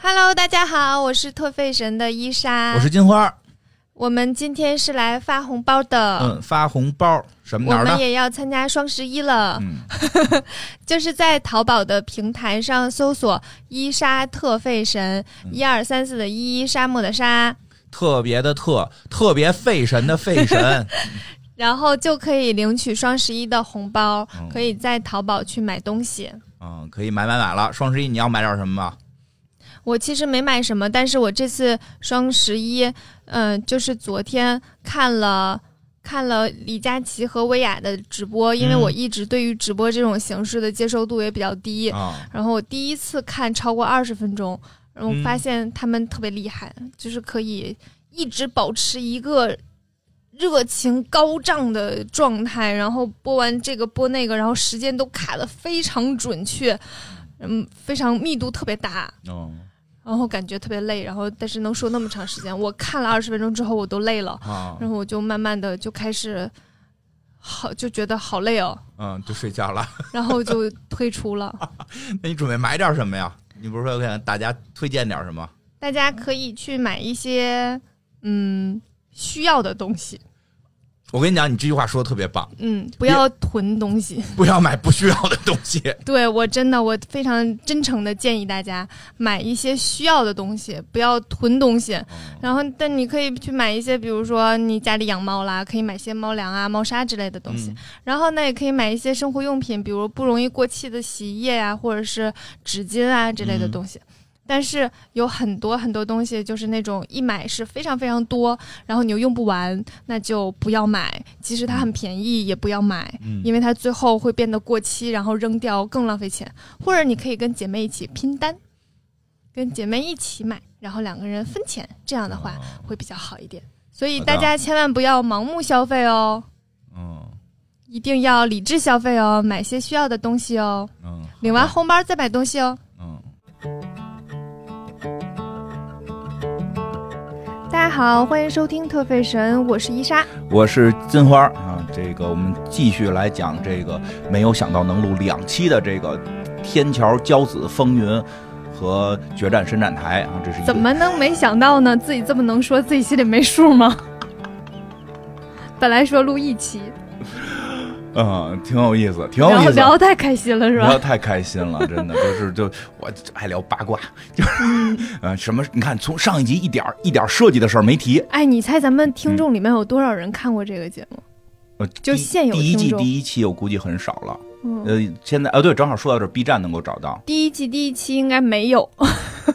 Hello，大家好，我是特费神的伊莎，我是金花。我们今天是来发红包的，嗯，发红包什么？我们也要参加双十一了，嗯，就是在淘宝的平台上搜索“伊莎特费神”，一二三四的一，沙漠的沙，特别的特，特别费神的费神，然后就可以领取双十一的红包，嗯可以在淘宝去买东西。嗯，可以买买买了。双十一你要买点什么吧？我其实没买什么，但是我这次双十一，嗯、就是昨天看了看了李佳琦和薇娅的直播，因为嗯我一直对于直播这种形式的接受度也比较低，啊，然后我第一次看超过二十分钟，然后嗯发现他们特别厉害，就是可以一直保持一个。热情高涨的状态，然后播完这个播那个，然后时间都卡的非常准确，嗯，非常密度特别大。哦然后感觉特别累，然后但是能说那么长时间，我看了二十分钟之后我都累了，啊，然后我就慢慢的就开始好就觉得好累哦，嗯，就睡觉了。然后就退出了。那你准备买点什么呀？你不是说给大家推荐点什么？大家可以去买一些嗯需要的东西，我跟你讲，你这句话说的特别棒，嗯，不要囤东西。不要买不需要的东西。对我真的我非常真诚的建议大家买一些需要的东西，不要囤东西。然后，但你可以去买一些，比如说你家里养猫啦，可以买些猫粮啊、猫砂之类的东西。嗯然后呢，也可以买一些生活用品，比如不容易过期的洗衣液啊、或者是纸巾啊之类的东西。但是有很多很多东西，就是那种一买是非常非常多，然后你又用不完，那就不要买。即使它很便宜，也不要买，嗯因为它最后会变得过期，然后扔掉更浪费钱。或者你可以跟姐妹一起拼单，跟姐妹一起买，然后两个人分钱，这样的话会比较好一点。所以大家千万不要盲目消费哦。嗯一定要理智消费哦，买些需要的东西哦，嗯，领完红包再买东西哦。家好，欢迎收听特费神，我是伊莎。我是金花啊，这个我们继续来讲这个没有想到能录两期的这个天桥骄子风云和决战伸展台啊，这是一怎么能没想到呢？自己这么能说，自己心里没数吗？本来说录一期，嗯，挺有意思，挺有聊意思。聊得太开心了，是吧？聊得太开心了，真的就是就我爱聊八卦，就是呃什么你看从上一集一点儿一点儿设计的事儿没提，哎，你猜咱们听众里面有多少人看过这个节目？呃第就现有第一季第一期我估计很少了，嗯，呃现在啊对，正好说到这，B 站能够找到，第一季第一期应该没有，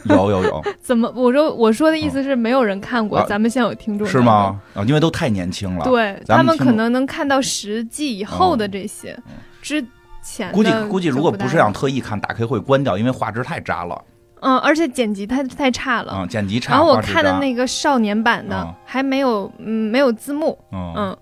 有有有，怎么？我说我说的意思是没有人看过，啊。咱们现有听众是吗？啊，因为都太年轻了，对他们可能能看到十季以后的这些，之前的估计估计如果不是想特意看，打开会关掉，因为画质太渣了，嗯，而且剪辑太太差了。嗯，剪辑差，然后我看的那个少年版的、嗯。还没有，嗯，没有字幕，嗯。嗯，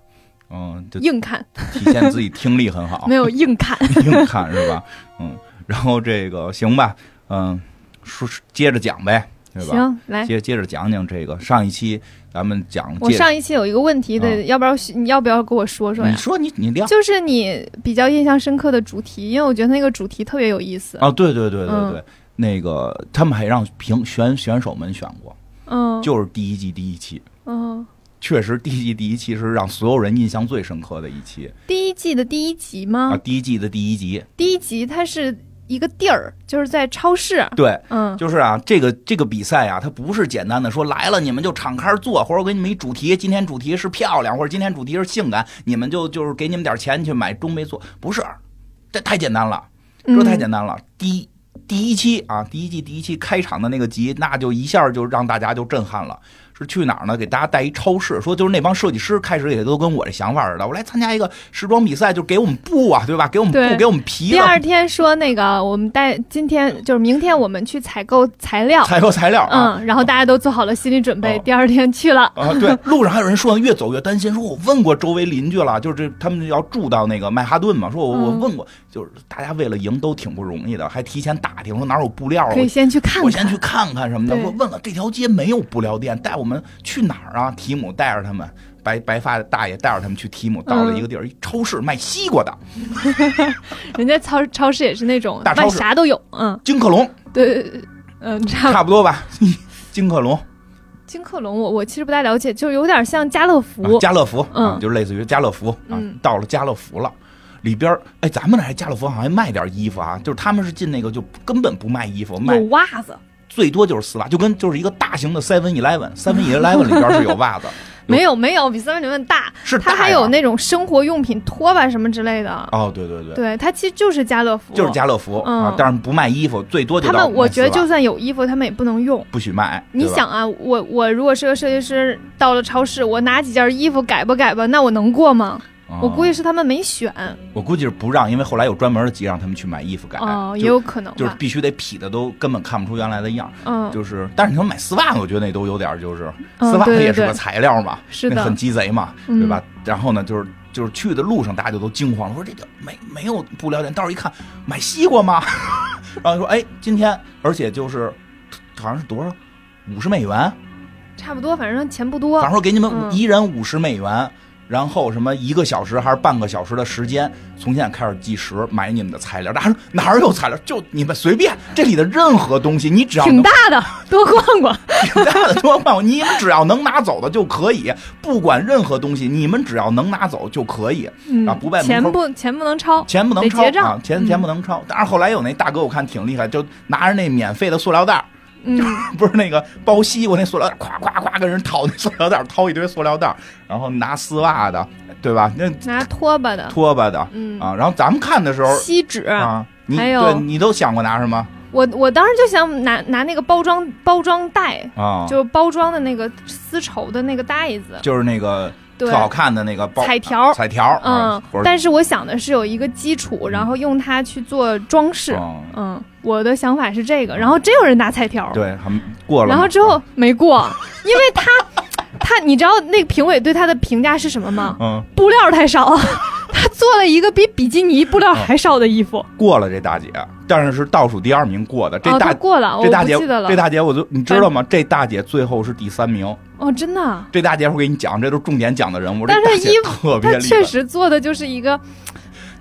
嗯，就硬看，体现自己听力很好。没，有硬看。硬看是吧？嗯，然后这个行吧，嗯，说接着讲呗，对吧？行，来，接接着讲讲这个上一期咱们讲，我上一期有一个问题的，嗯要不要你要不要跟我说说呀？你说你你聊就是你比较印象深刻的主题，因为我觉得那个主题特别有意思。啊，对对对对嗯对，那个他们还让评选选手们选过，嗯，就是第一季第一期。嗯，确实，第一季第一期是让所有人印象最深刻的一期第一季的第一集吗？啊！第一季的第一集，第一集它是一个地儿，就是在超市。对，嗯就是啊，这个这个比赛啊，它不是简单的说来了你们就敞开坐，或者我给你们一主题，今天主题是漂亮，或者今天主题是性感，你们就就是给你们点钱去买中杯做，不是，这太简单了，这太简单了。第一第一期啊，第一季第一期开场的那个集，那就一下就让大家就震撼了。是去哪儿呢？给大家带一超市，说就是那帮设计师开始也都跟我这想法似的，我来参加一个时装比赛，就给我们布啊，对吧？给我们布，给我们皮第，二天说那个，我们带今天就是明天我们去采购材料，采购材料啊。嗯，然后大家都做好了心理准备，哦第二天去了。啊，对，路上还有人说，越走越担心，说我问过周围邻居了，就是这他们要住到那个曼哈顿嘛，说我我嗯问过，就是大家为了赢都挺不容易的，还提前打听说哪有布料啊，可以先去看看。我先去看看什么的。我问了这条街没有布料店，带我们去哪儿啊？提姆带着他们，白白发的大爷带着他们去提姆，到了一个地儿，一超市卖西瓜的，人家超超市也是那种卖大超市啥都有，嗯，金客隆。对，嗯，差不差不多吧。金客隆、金客隆我我其实不太了解，就有点像家乐福。啊家乐福，嗯啊，就类似于家乐福啊嗯，到了家乐福了。里边儿哎，咱们那还家乐福好像还卖点衣服啊，就是他们是进那个就根本不卖衣服，卖有袜子，最多就是丝袜，就跟就是一个大型的 Seven Eleven，Seven Eleven 里边是有袜子，没有没有比 Seven Eleven 大是它还有那种生活用品拖把什么之类的。哦，对对对，对，它其实就是家乐福，就是家乐福嗯啊，但是不卖衣服，最多就他到们我觉得就算有衣服，他们也不能用。不许卖。你想啊，我我如果是个设计师，到了超市，我拿几件衣服改吧改吧，那我能过吗？啊我估计是他们没选我估计是不让，因为后来有专门的集让他们去买衣服改，哦，就也有可能。就是必须得匹的都根本看不出原来的样，嗯，就是，但是你说买丝袜，我觉得那都有点就是嗯丝袜它也是个材料嘛，是的那很，鸡贼嘛，嗯对吧？然后呢，就是就是去的路上，大家就都惊慌了，说这个没没有布料店，到时候一看买西瓜吗？然后说哎，今天而且就是好像是多少五十美元，差不多，反正钱不多反正。说给你们嗯一人五十美元。然后什么一个小时还是半个小时的时间，从现在开始计时买你们的材料。大家说哪儿有材料？就你们随便，这里的任何东西，你只要挺大的，多逛逛。挺大的多逛逛，你们只要能拿走的就可以，不管任何东西，你们只要能拿走就可以，嗯啊不在门口钱不钱不能超。钱不能超啊，钱嗯钱不能超。但是后来有那大哥，我看挺厉害，就拿着那免费的塑料袋儿，嗯，不是那个包西瓜那塑料袋儿，咵咵咵跟人掏那塑料袋，掏一堆塑料袋，然后拿丝袜的，对吧？那拿拖把的，拖把的嗯，啊，然后咱们看的时候锡纸。啊，你还有对你都想过拿什么我我当时就想拿拿那个包装包装袋，啊？就是包装的那个丝绸的那个袋子，就是那个对特，好看的那个包彩条彩条，嗯但是我想的是有一个基础，然后用它去做装饰。嗯嗯，我的想法是这个，然后真有人拿彩条，对，很过了，然后之后没过，因为他他你知道那个评委对他的评价是什么吗？嗯，布料太少，他做了一个比比基尼布料还少的衣服。过了这大姐，但是是倒数第二名过的。这哦，大、他过了，我这大姐不记得了。这大姐我就你知道吗？这大姐最后是第三名。哦，真的啊，这大姐我给你讲，这都是重点讲的人物。但是衣特别厉害，他确实做的就是一个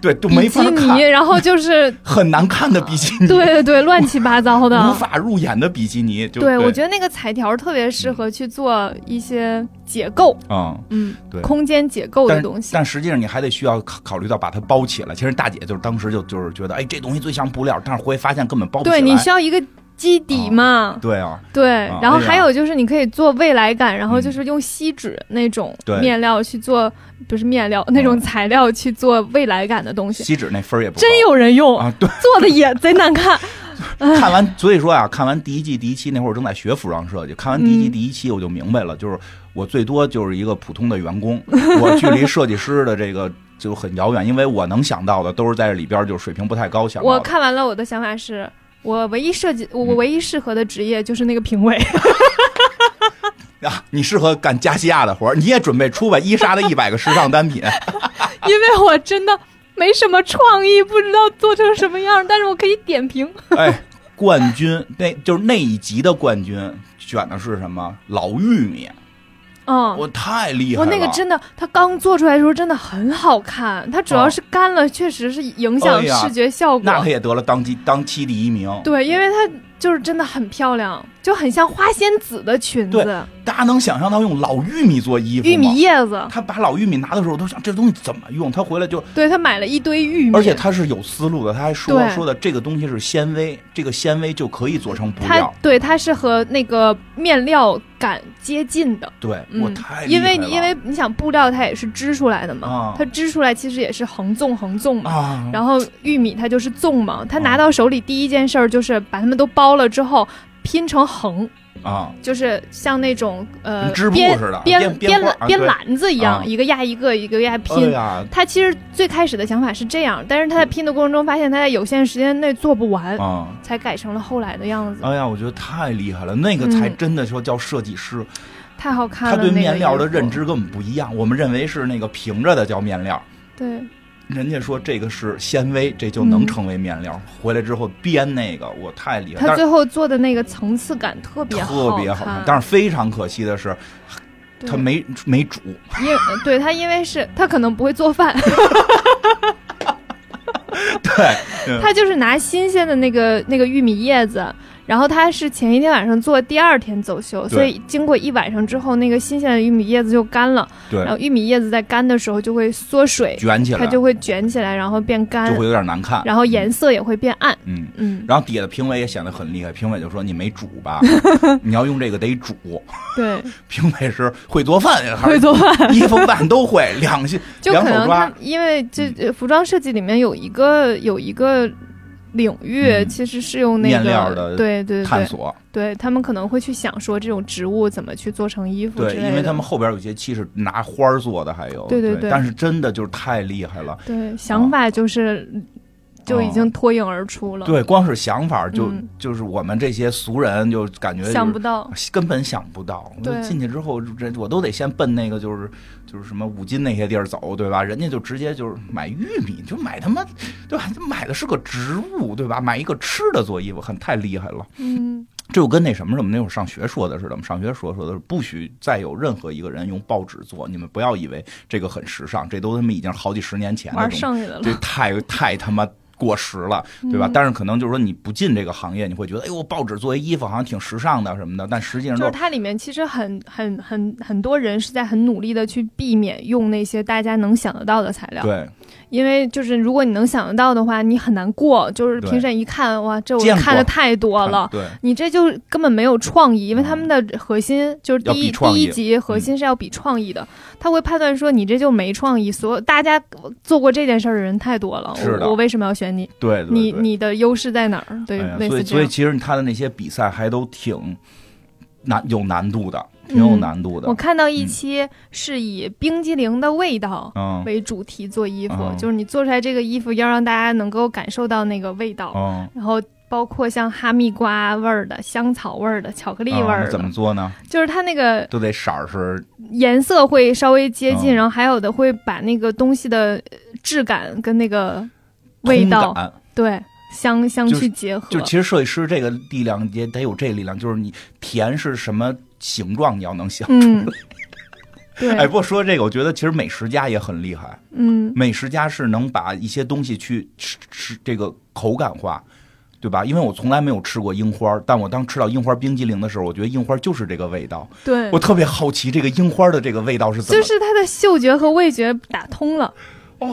对，都没法基尼，看，然后就是 很难看的比基尼，对对对，乱七八糟的无。法入眼的比基尼。就对，我觉得那个彩条特别适合去做一些解构，嗯。嗯，对空间解构的东西。但实际上你还得需要考考虑到把它包起来。其实大姐就是当时就就是觉得，哎，这东西最像布料，但是回来发现根本包不起来。对你需要一个基底嘛。对啊，对啊，然后还有就是你可以做未来感，然后嗯就是用锡纸那种面料去做，不是面料那种材料去做未来感的东西，锡纸那分儿也不高真有人用，啊。对，做的也贼难看。看完，所以说啊，看完第一季第一期那会儿，我正在学服装设计。看完第一季嗯第一期，我就明白了，就是我最多就是一个普通的员工，我距离设计师的这个就很遥远，因为我能想到的都是在这里边就是水平不太高想我。看完了，我的想法是。我唯一设计，我唯一适合的职业就是那个评委，啊，你适合干加西亚的活儿，你也准备出吧伊莎的一百个时尚单品。因为我真的没什么创意，不知道做成什么样，但是我可以点评。哎，冠军那就是那一集的冠军选的是什么？老玉米，嗯，我太厉害了我。那个真的，它刚做出来的时候真的很好看，它主要是干了，确实是影响视觉效果。那它也得了当季当期第一名。对，因为它就是真的很漂亮，就很像花仙子的裙对子，大家能想象到用老玉米做衣服吗？玉米叶子。他把老玉米拿的时候，我都想这东西怎么用。他回来就，对他买了一堆玉米，而且他是有思路的。他还说说的这个东西是纤维，这个纤维就可以做成布它料。对它是和那个面料感接近的。对，嗯我太厉因为你因为你想布料它也是织出来的嘛，啊它织出来其实也是横纵横纵嘛。啊，然后玉米它就是纵嘛，他啊拿到手里第一件事儿就是把它们都包了之后拼成横，啊，就是像那种呃织布编似的编编编篮子一样，啊一个压一个，一个压哎拼。他其实最开始的想法是这样，但是他在拼的过程中发现他在有限时间内做不完，啊，才改成了后来的样子。哎呀，我觉得太厉害了，那个才嗯真的说叫设计师，太好看了他了，对面料的认知跟我们不一样。我们认为是那个平着的叫面料。对，人家说这个是纤维，这就能嗯成为面料。回来之后编那个，我太厉害。但是他最后做的那个层次感特别好特别好但是非常可惜的是，他没没煮，因对他因为是他可能不会做饭，对他就是拿新鲜的那个那个玉米叶子。然后他是前一天晚上做，第二天走秀，所以经过一晚上之后，那个新鲜的玉米叶子就干了。对。然后玉米叶子在干的时候就会缩水，卷起来，它就会卷起来，然后变干，就会有点难看。然后颜色也会变暗。嗯嗯。然后底下的评委也显得很厉害，评委就说：“你没煮吧？你要用这个得煮。”对。评委是会做饭，会做饭，衣服饭都会，两性两手抓。因为这服装设计里面有一个有一个。领域其实是用那个对对探索，对他们可能会去想说这种植物怎么去做成衣服对，因为他们后边有些漆是拿花做的，还有对对对，但是真的就是太厉害了。对，想法就是就已经脱颖而出了。对，光是想法就就是我们这些俗人就感觉想不到，根本想不到。对，进去之后，这我都得先奔那个就是。就是什么五金那些地儿走，对吧？人家就直接就是买玉米，就买他妈，对吧？买的是个植物，对吧？买一个吃的做衣服，很太厉害了。嗯，这就跟那什么什么那会儿上学说的似的，我们上学说说的是不许再有任何一个人用报纸做，你们不要以为这个很时尚，这都他妈已经好几十年前玩剩下的了，这太太他妈。过时了，对吧？但是可能就是说你不进这个行业，你会觉得，哎呦，报纸作为衣服好像挺时尚的什么的。但实际上就是它里面其实很很很很多人是在很努力的去避免用那些大家能想得到的材料。对。因为就是如果你能想得到的话，你很难过。就是评审一看，哇，这我看的太多了。对，你这就根本没有创意，因为他们的核心就是第一第一集核心是要比创意的。他会判断说你这就没创意，所有大家做过这件事儿的人太多了。是的，我为什么要选你？对，你你的优势在哪儿？对，所以所以其实他的那些比赛还都挺难有难度的。挺有难度的。我看到一期是以冰激凌的味道为主题做衣服，就是你做出来这个衣服要让大家能够感受到那个味道。然后包括像哈密瓜味儿的、香草味儿的、巧克力味儿的。怎么做呢？就是它那个都得色儿是颜色会稍微接近，然后还有的会把那个东西的质感跟那个味道对相相去结合。就其实设计师这个力量也得有这力量，就是你甜是什么。形状你要能想出来，对，哎，不过说这个，我觉得其实美食家也很厉害，嗯，美食家是能把一些东西去吃吃这个口感化，对吧？因为我从来没有吃过樱花，但我当吃到樱花冰激凌的时候，我觉得樱花就是这个味道，对我特别好奇这个樱花的这个味道是怎么，就是它的嗅觉和味觉打通了，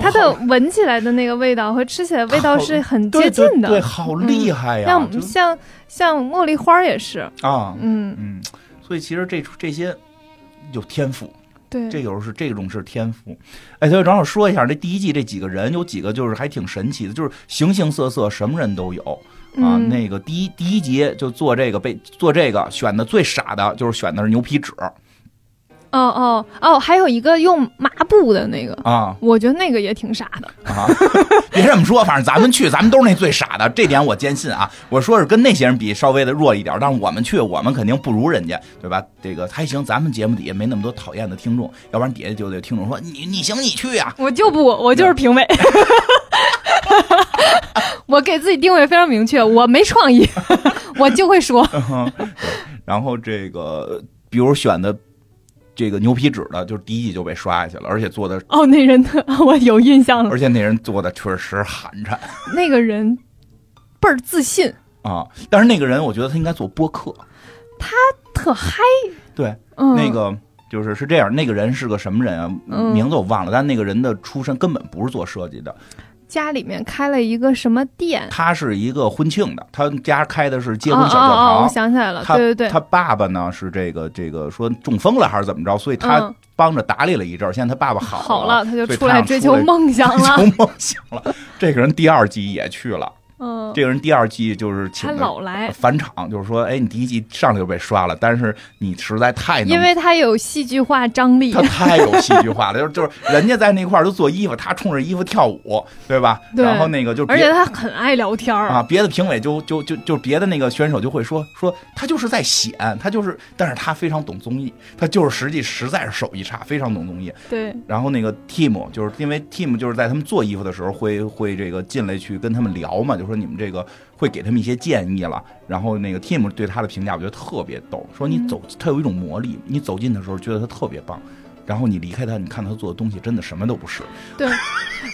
它的闻起来的那个味道和吃起来味道是很接近的，对，好厉害呀！像像像茉莉花也是啊，嗯嗯。所以其实这这些有天赋，对，这有时候是这种是天赋。哎，所以正好说一下，这第一季这几个人有几个就是还挺神奇的，就是形形色色，什么人都有啊。那个第一第一集就做这个被做这个选的最傻的就是选的是牛皮纸。哦哦哦，还有一个用抹布的那个啊，我觉得那个也挺傻的啊。别这么说，反正咱们去，咱们都是那最傻的，这点我坚信啊。我说是跟那些人比稍微的弱一点，但是我们去，我们肯定不如人家，对吧？这个还行，咱们节目底下没那么多讨厌的听众，要不然底下就得听众说你你行你去呀。我就不，我就是评委，我给自己定位非常明确，我没创意，我就会说。然后这个，比如选的。这个牛皮纸的，就是第一季就被刷下去了，而且做的哦，那人 我有印象了，而且那人做的确实寒碜。那个人倍儿自信啊，但是那个人我觉得他应该做播客，他特嗨。对，那个就是是这样，那个人是个什么人啊？名字我忘了，但那个人的出身根本不是做设计的。家里面开了一个什么店？他是一个婚庆的，他家开的是结婚小教堂。我想起来了，对对对。他爸爸呢是这个这个说中风了还是怎么着，所以他帮着打理了一阵儿。现在他爸爸好了好了，他就出来追求梦想了。追求梦想了，这个人第二季也去了。嗯，这个人第二季就是请他老来返场，就是说，哎，你第一季上来就被刷了，但是你实在太因为他有戏剧化张力，他太有戏剧化了，就是就是人家在那块儿都做衣服，他冲着衣服跳舞，对吧？对。然后那个就而且他很爱聊天啊，别的评委就就就就别的那个选手就会说说他就是在显，他就是，但是他非常懂综艺，他就是实际实在是手艺差，非常懂综艺。对。然后那个 team 就是因为 team 就是在他们做衣服的时候会会这个进来去跟他们聊嘛，就说你们这个。会给他们一些建议了，然后那个 Tim 对他的评价我觉得特别逗，说你走他有一种魔力，你走近的时候觉得他特别棒，然后你离开他，你看他做的东西真的什么都不是。对，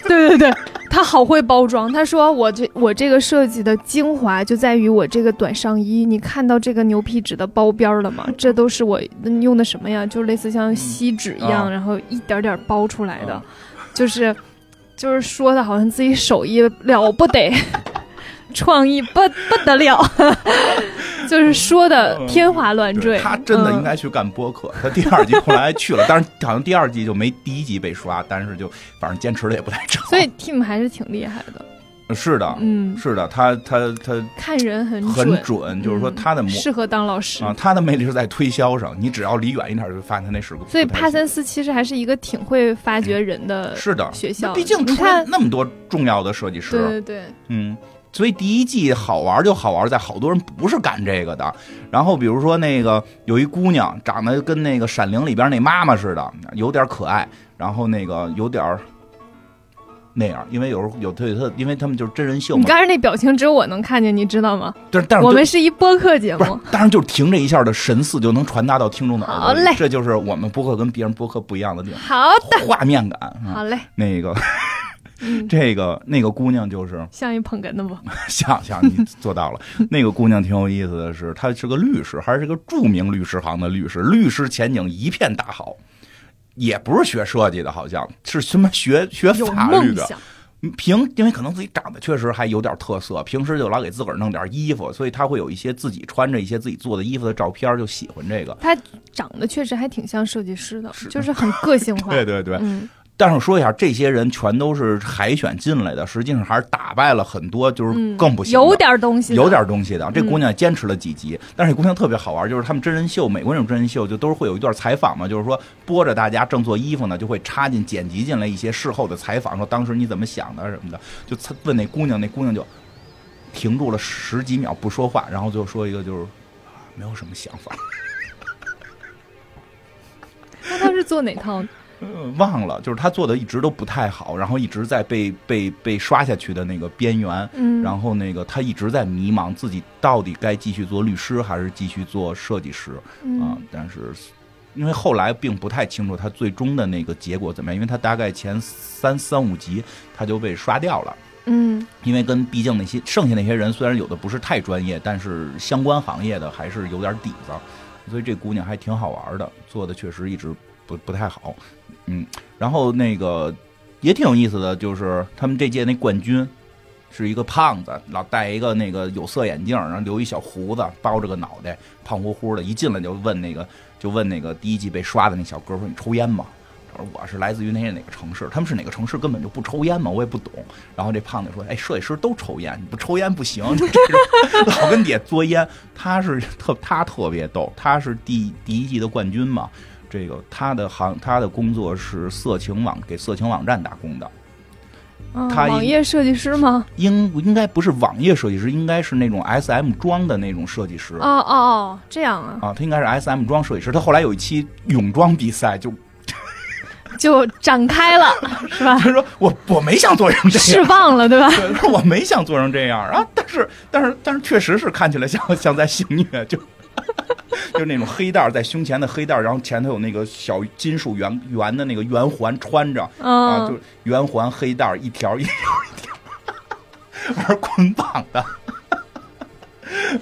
对对对，他好会包装。他说我这我这个设计的精华就在于我这个短上衣，你看到这个牛皮纸的包边了吗？这都是我用的什么呀？就是类似像锡纸一样，啊然后一点点包出来的，就是就是说的好像自己手艺了不得，创意不不得了，就是说的天花乱坠。他真的嗯应该去干播客。他第二季后来去了，但是好像第二季就没第一季被刷，但是就反正坚持的也不太长。所以 Tim 还是挺厉害的，是的，嗯，是的，他他他看人很很准，准，就是说嗯他的模适合当老师。啊，他的魅力是在推销上。你只要离远一点，就发现他那是个。所以帕森斯其实还是一个挺会发掘人的是的学校。毕竟出了你看，那么多重要的设计师，对对对，嗯，所以第一季好玩就好玩在好多人不是干这个的。然后比如说那个有一姑娘长得跟那个《闪灵》里边那妈妈似的，有点可爱，然后那个有点儿那样，因为有时候有对他，因为他们就是真人秀嘛。你刚才那表情只有我能看见，你知道吗？但是但是我们是一播客节目，，当然就停这一下的神似就能传达到听众的耳朵里。好嘞这就是我们播客跟别人播客不一样的地方，好的，画面感。啊好嘞，那个嗯，这个那个姑娘就是像一捧哏的不？像像你做到了。那个姑娘挺有意思的是，她是个律师，还是个著名律师行的律师，律师前景一片大好。也不是学设计的，好像是什么学学法律的。平，因为可能自己长得确实还有点特色，平时就老给自个儿弄点衣服，所以他会有一些自己穿着一些自己做的衣服的照片，就喜欢这个。他长得确实还挺像设计师的，是就是很个性化。对对对，嗯，但是说一下，这些人全都是海选进来的，实际上还是打败了很多就是嗯更不行的、有点东西的，有点东西的。这嗯姑娘坚持了几集，但是这姑娘特别好玩，就是他们真人秀，美国那种真人秀就都是会有一段采访嘛，就是说播着大家正做衣服呢，就会插进剪辑进来一些事后的采访，说当时你怎么想的什么的，就问那姑娘，那姑娘就停住了十几秒不说话，然后就说一个就是啊没有什么想法。那他是做哪套呢？嗯，忘了，就是他做的一直都不太好，然后一直在被被被刷下去的那个边缘，嗯，然后那个他一直在迷茫，自己到底该继续做律师还是继续做设计师啊嗯？但是因为后来并不太清楚他最终的那个结果怎么样，因为他大概前三三五集他就被刷掉了。嗯因为跟毕竟那些剩下那些人虽然有的不是太专业，但是相关行业的还是有点底子，所以这姑娘还挺好玩的，做的确实一直不不太好，嗯，然后那个也挺有意思的，就是他们这届那冠军是一个胖子，老戴一个那个有色眼镜，然后留一小胡子，包着个脑袋，胖乎乎的，一进来就问那个就问那个第一季被刷的那小哥说：“你抽烟吗？”他说：“我是来自于那些哪个城市，他们是哪个城市根本就不抽烟嘛，我也不懂。”然后这胖子说：“哎，设计师都抽烟，你不抽烟不行。”就这种老跟底下作烟，他是特他特别逗，他是第第一季的冠军嘛。这个他的行他的工作是色情网给色情网站打工的，啊他一网页设计师吗？应应该不是网页设计师，应该是那种 S M 装的那种设计师哦哦哦，这样啊，啊，他应该是 S M 装设计师。他后来有一期泳装比赛，就 就展开了，是吧？他说我我没想做成这样释，放了，对吧？对，他 说我没想做成这样啊，但是但是但是确实是看起来像像在性虐，就 就是那种黑带在胸前的黑带，然后前头有那个小金属圆圆的那个圆环穿着啊，嗯就，圆环黑带一条一条一条，玩捆绑的。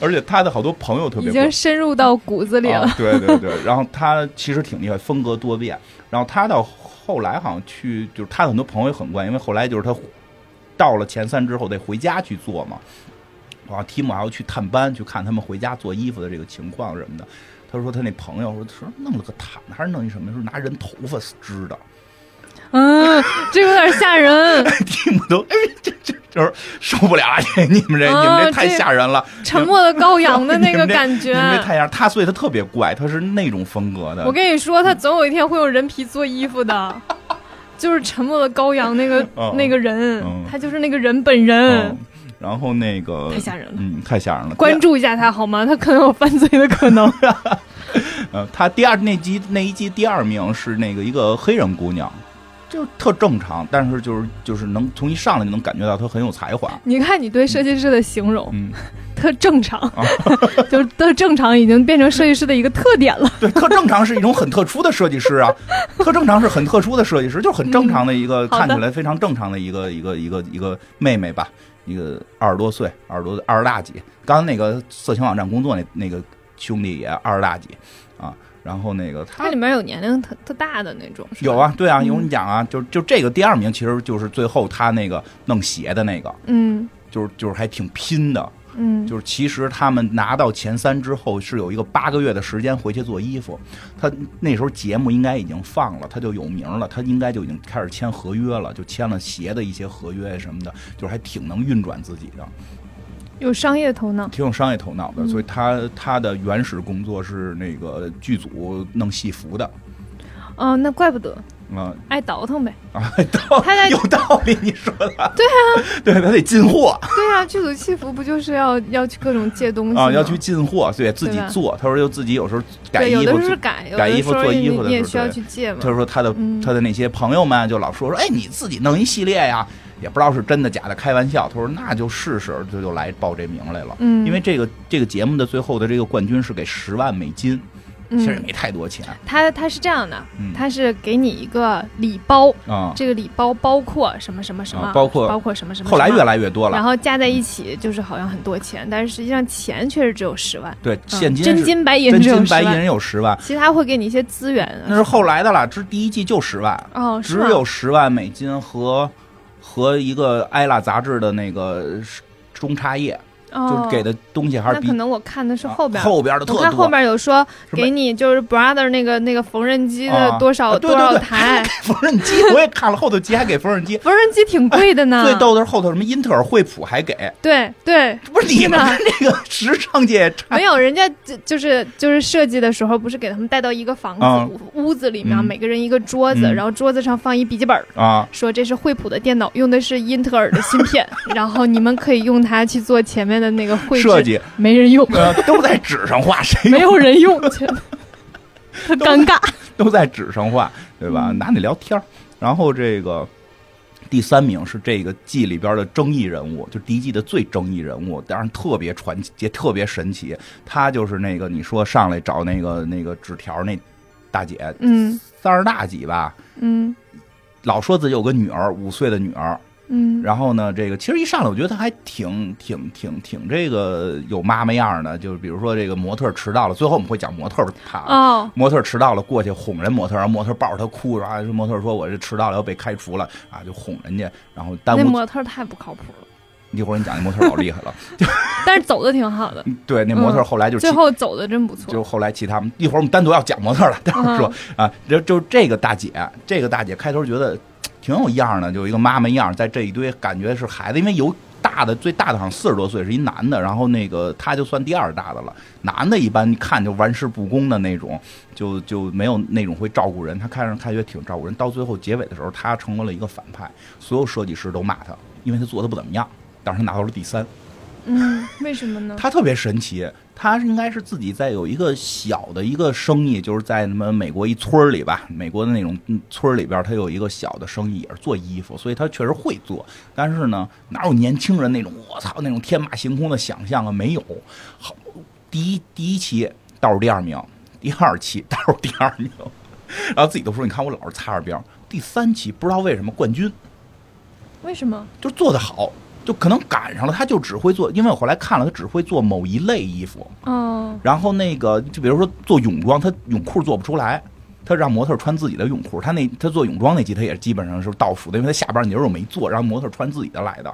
而且他的好多朋友特别已经深入到骨子里了。啊。对对对，然后他其实挺厉害，风格多变。然后他到后来好像去，就是他的很多朋友也很怪，因为后来就是他到了前三之后得回家去做嘛。啊，提姆还要去探班，去看他们回家做衣服的这个情况什么的。他说他那朋友说说弄了个毯子，还是弄一什么？说拿人头发织的。嗯，这有点吓人。提姆都哎，这这就是受不了了，这你们这、你们啊这太吓人了。沉默的羔羊的那个感觉你。们这太吓人，他所以他特别怪，他是那种风格的。我跟你说，他总有一天会用人皮做衣服的，就是沉默的羔羊那个嗯那个人嗯，他就是那个人本人嗯。，然后那个太吓人了嗯，太吓人了。关注一下他好吗？他可能有犯罪的可能。呃，他第二那集那一季第二名是那个一个黑人姑娘，就特正常，但是就是就是能从一上来就能感觉到她很有才华。你看你对设计师的形容，嗯，特正常，就特正常，已经变成设计师的一个特点了。对，特正常是一种很特殊的设计师啊，特正常是很特殊的设计师，就是很正常的一个、嗯看起来非常正常的一个一个一个一个妹妹吧，一个二十多岁，二十多二十大几。刚刚那个色情网站工作那那个兄弟也二十大几啊，然后那个他它里面有年龄特特大的那种，有，啊，对啊，嗯。有你讲啊，就就这个第二名其实就是最后他那个弄鞋的那个，嗯。就是就是还挺拼的，嗯，就是其实他们拿到前三之后是有一个八个月的时间回去做衣服，他那时候节目应该已经放了，他就有名了，他应该就已经开始签合约了，就签了鞋的一些合约什么的，就是还挺能运转自己的，有商业头脑。挺有商业头脑的，嗯。所以他他的原始工作是那个剧组弄戏服的，哦，那怪不得啊、爱倒腾呗。啊，倒他在 有道理，你说的，对啊，对他得进货。对啊，剧组戏服不就是要要去各种借东西啊，要去进货，对自己做，他说就自己有时候改衣服时候是改，改衣服做衣服的你也需要去借嘛。他说他的、嗯。他的那些朋友们就老说说，哎，你自己弄一系列呀，也不知道是真的假的，开玩笑。他说那就试试，就就来报这名来了。嗯，因为这个这个节目的最后的这个冠军是给十万美金，其实没太多钱。他他是这样的嗯，他是给你一个礼包，啊、这个礼包包括什么什么什么，啊包括包括什么什么，后来越来，越多了，然后加在一起就是好像很多钱，但是实际上钱确实只有十万，对，嗯现金真金白银真金白银有十万，其他会给你一些资源。啊。那是后来的了，这第一季就十万，哦，只有十万美金和和一个艾拉杂志的那个中插页，哦就是给的东西还是可能我看的是后边儿。后边的特多。我看后边有说给你就是 brother 那个那个缝纫机的啊多少、多少台，缝纫机，我也看了后头机还给缝纫机。缝纫机挺贵的呢。最逗的是后头什么英特尔、惠普还给，对对，不是你们是的跟这个 时尚界差没有人家就就是就是设计的时候，不是给他们带到一个房子、啊屋子里面，嗯每个人一个桌子，嗯然后桌子上放一笔记本，啊？说这是惠普的电脑，用的是英特尔的芯片，然后你们可以用它去做前面的那个绘，设计没人用，呃都在纸上画，谁没有人用，特 尴尬。都在纸上画，对吧？嗯拿你聊天儿然后这个第三名是这个季里边的争议人物，就第一季的最争议人物，当然特别传奇，也特别神奇。他就是那个你说上来找那个那个纸条那大姐，嗯三十大几吧，嗯老说自己有个女儿，五岁的女儿。嗯，然后呢，这个其实一上来我觉得他还挺挺挺挺这个有妈妈样的，就是比如说这个模特迟到了，最后我们会讲模特他。哦，模特迟到了，过去哄人模特，然后模特抱着他哭，然后模特说：“我这迟到了要被开除了啊！”就哄人家，然后耽那误。模特太不靠谱了，一会儿你讲那模特老厉害了，但是走的挺好的，对，那模特后来就最后走的真不错。就后来其他一会儿我们单独要讲模特了，待会儿说、啊，就就这个大姐，这个大姐开头觉得挺有样儿的，就一个妈妈样儿，在这一堆感觉是孩子，因为有大的最大的好像四十多岁是一男的，然后那个他就算第二大的了，男的一般一看就玩世不恭的那种，就就没有那种会照顾人，他看上看觉挺照顾人，到最后结尾的时候，他成为了一个反派，所有设计师都骂他，因为他做的不怎么样，但是他拿到了第三。嗯，为什么呢？他特别神奇，他应该是自己在有一个小的一个生意，就是在什么美国一村里吧，美国的那种村里边，他有一个小的生意，也是做衣服，所以他确实会做。但是呢，哪有年轻人那种我操那种天马行空的想象啊？没有。好，第一第一期倒数第二名，第二期倒数第二名，然后自己都说你看我老是擦着边。第三期不知道为什么冠军，为什么？就做得好。就可能赶上了，他就只会做，因为我后来看了，他只会做某一类衣服，哦，然后那个，就比如说做泳装，他泳裤做不出来，他让模特穿自己的泳裤。他那他做泳装那集，他也基本上是倒数的，因为他下半截儿又没做，让模特穿自己的来的。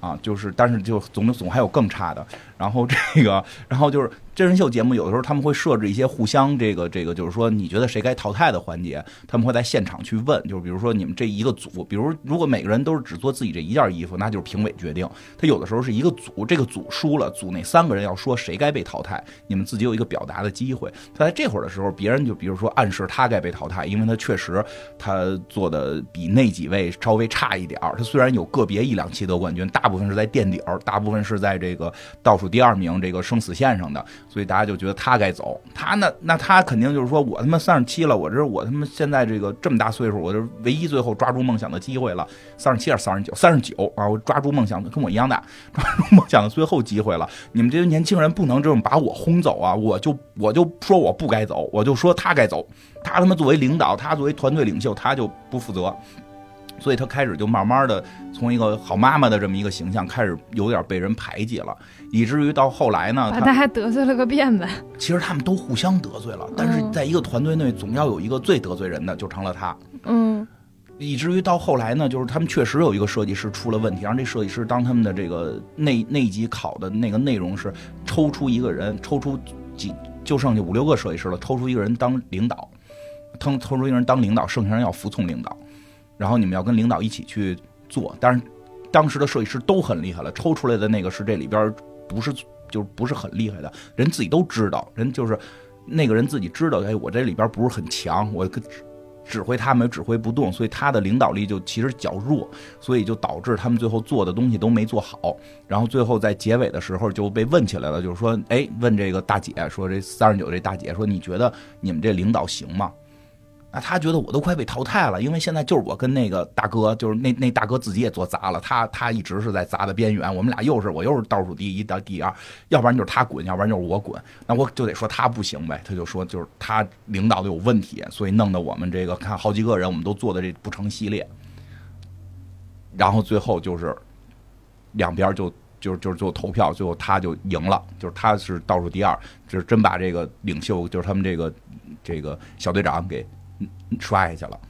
啊，就是，但是就总总还有更差的。然后这个，然后就是真人秀节目，有的时候他们会设置一些互相这个这个，就是说你觉得谁该淘汰的环节，他们会在现场去问，就是比如说你们这一个组，比如如果每个人都是只做自己这一件衣服，那就是评委决定。他有的时候是一个组，这个组输了，组那三个人要说谁该被淘汰，你们自己有一个表达的机会。他在这会儿的时候，别人就比如说暗示他该被淘汰，因为他确实他做的比那几位稍微差一点儿。他虽然有个别一两期得冠军，大部分是在垫底儿，大部分是在这个倒数第二名这个生死线上的。所以大家就觉得他该走。他那那他肯定就是说我他妈三十七了，我这我他妈现在这个这么大岁数，我这唯一最后抓住梦想的机会了。三十七还是三十九？三十九啊！我抓住梦想跟我一样大，抓住梦想的最后机会了。你们这些年轻人不能这么把我轰走啊！我就我就说我不该走，我就说他该走。他他妈作为领导，他作为团队领袖，他就不负责。所以他开始就慢慢的从一个好妈妈的这么一个形象，开始有点被人排挤了，以至于到后来呢，他还得罪了个遍呗。其实他们都互相得罪了，但是在一个团队内，总要有一个最得罪人的，就成了他。嗯，以至于到后来呢，就是他们确实有一个设计师出了问题，让这设计师当他们的这个内内级考的那个内容是抽出一个人，抽出几就剩下五六个设计师了，抽出一个人当领导，腾抽出一个人当领导，剩下人要服从领导。然后你们要跟领导一起去做，但是当时的设计师都很厉害了，抽出来的那个是这里边不是就是不是很厉害的人自己都知道，人就是那个人自己知道，哎，我这里边不是很强，我指挥他们指挥不动，所以他的领导力就其实较弱，所以就导致他们最后做的东西都没做好，然后最后在结尾的时候就被问起来了，就是说，哎，问这个大姐说，这三十九这大姐说，你觉得你们这领导行吗？啊，他觉得我都快被淘汰了，因为现在就是我跟那个大哥，就是那那大哥自己也做砸了，他他一直是在砸的边缘，我们俩又是我又是倒数第一到第二，要不然就是他滚，要不然就是我滚，那我就得说他不行呗，他就说就是他领导的有问题，所以弄得我们这个看好几个人，我们都做的这不成系列，然后最后就是两边就就就就投票，最后他就赢了，就是他是倒数第二，就是真把这个领袖，就是他们这个这个小队长给。摔下去了，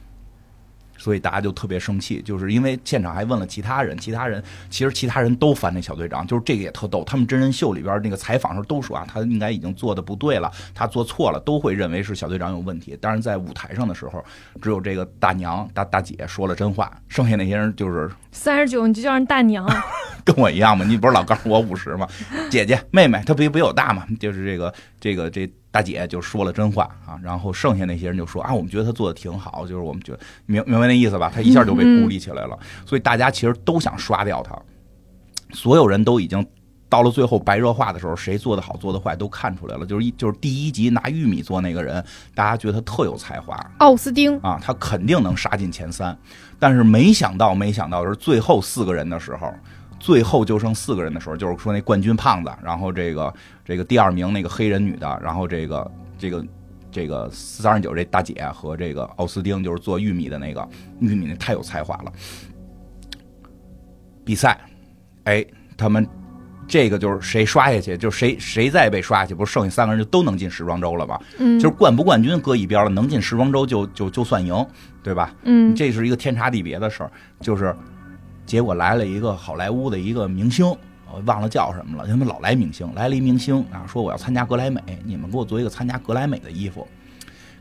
所以大家就特别生气，就是因为现场还问了其他人，其他人其实其他人都烦那小队长，就是这个也特逗。他们真人秀里边那个采访时候都说啊，他应该已经做的不对了，他做错了，都会认为是小队长有问题。但是在舞台上的时候，只有这个大娘大大姐说了真话，剩下那些人就是三十九，你就叫人大娘，跟我一样嘛，你不是老告诉我五十吗？姐姐妹妹，她比比我大嘛，就是这个这个这。大姐就说了真话啊，然后剩下那些人就说啊，我们觉得他做的挺好，就是我们觉得明明白那意思吧？他一下就被孤立起来了，所以大家其实都想刷掉他。所有人都已经到了最后白热化的时候，谁做的好做的坏都看出来了。就是一就是第一集拿玉米做那个人，大家觉得他特有才华，奥斯丁啊，他肯定能杀进前三。但是没想到，没想到是最后四个人的时候。最后就剩四个人的时候，就是说那冠军胖子，然后这个这个第二名那个黑人女的，然后这个这个这个三十九这大姐和这个奥斯丁，就是做玉米的那个玉米，那太有才华了。比赛，哎，他们这个就是谁刷下去，就谁谁再被刷下去，不是剩下三个人就都能进时装周了吗？嗯，就是冠不冠军搁一边了，能进时装周就就就算赢，对吧？嗯，这是一个天差地别的事儿，就是。结果来了一个好莱坞的一个明星，我忘了叫什么了。他们老来明星，来了一明星啊，说我要参加格莱美，你们给我做一个参加格莱美的衣服。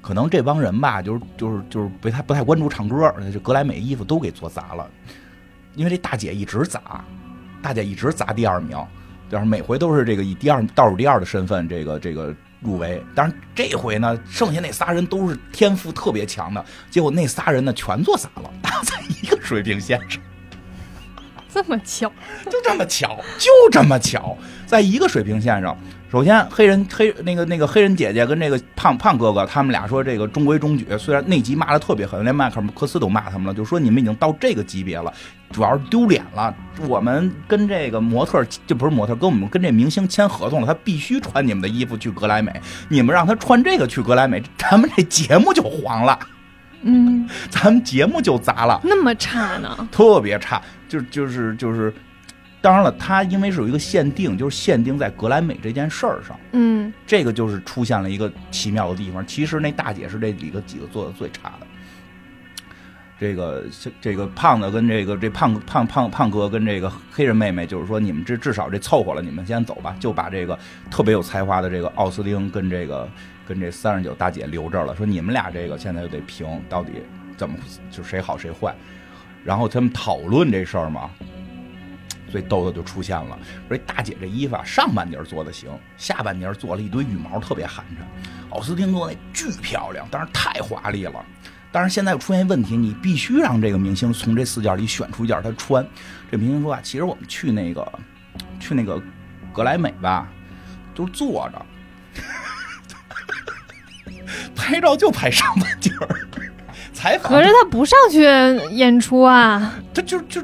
可能这帮人吧，就是就是就是不太不太关注唱歌，这格莱美衣服都给做砸了。因为这大姐一直砸，大姐一直砸第二名，就是每回都是这个以第二倒数第二的身份这个这个入围。但是这回呢，剩下那仨人都是天赋特别强的，结果那仨人呢全做砸了，打在一个水平线上。这么巧，就这么巧，就这么巧，在一个水平线上。首先，黑人黑那个那个黑人姐姐跟这个胖胖哥哥，他们俩说这个中规中矩。虽然那集骂的特别狠，连迈克尔克斯都骂他们了，就说你们已经到这个级别了，主要是丢脸了。我们跟这个模特，这不是模特，跟我们跟这明星签合同了，他必须穿你们的衣服去格莱美。你们让他穿这个去格莱美，咱们这节目就黄了。嗯，咱们节目就砸了，那么差呢？特别差，就就是就是，当然了，它因为是有一个限定，就是限定在格莱美这件事儿上。嗯，这个就是出现了一个奇妙的地方。其实那大姐是这里头几个做的最差的。这个这个胖子跟这个这胖胖胖胖哥跟这个黑人妹妹，就是说你们这至少这凑合了，你们先走吧，就把这个特别有才华的这个奥斯汀跟这个。跟这三十九大姐留这儿了，说你们俩这个现在就得评，到底怎么就谁好谁坏，然后他们讨论这事儿嘛，最逗的就出现了，说大姐这衣服啊，上半截做的行，下半截做了一堆羽毛，特别寒碜。奥斯汀做那巨漂亮，但是太华丽了。但是现在又出现问题，你必须让这个明星从这四件里选出一件他穿。这明星说啊，其实我们去那个去那个格莱美吧，都是坐着。拍照就拍上半截儿，采访可是他不上去演出啊？他就就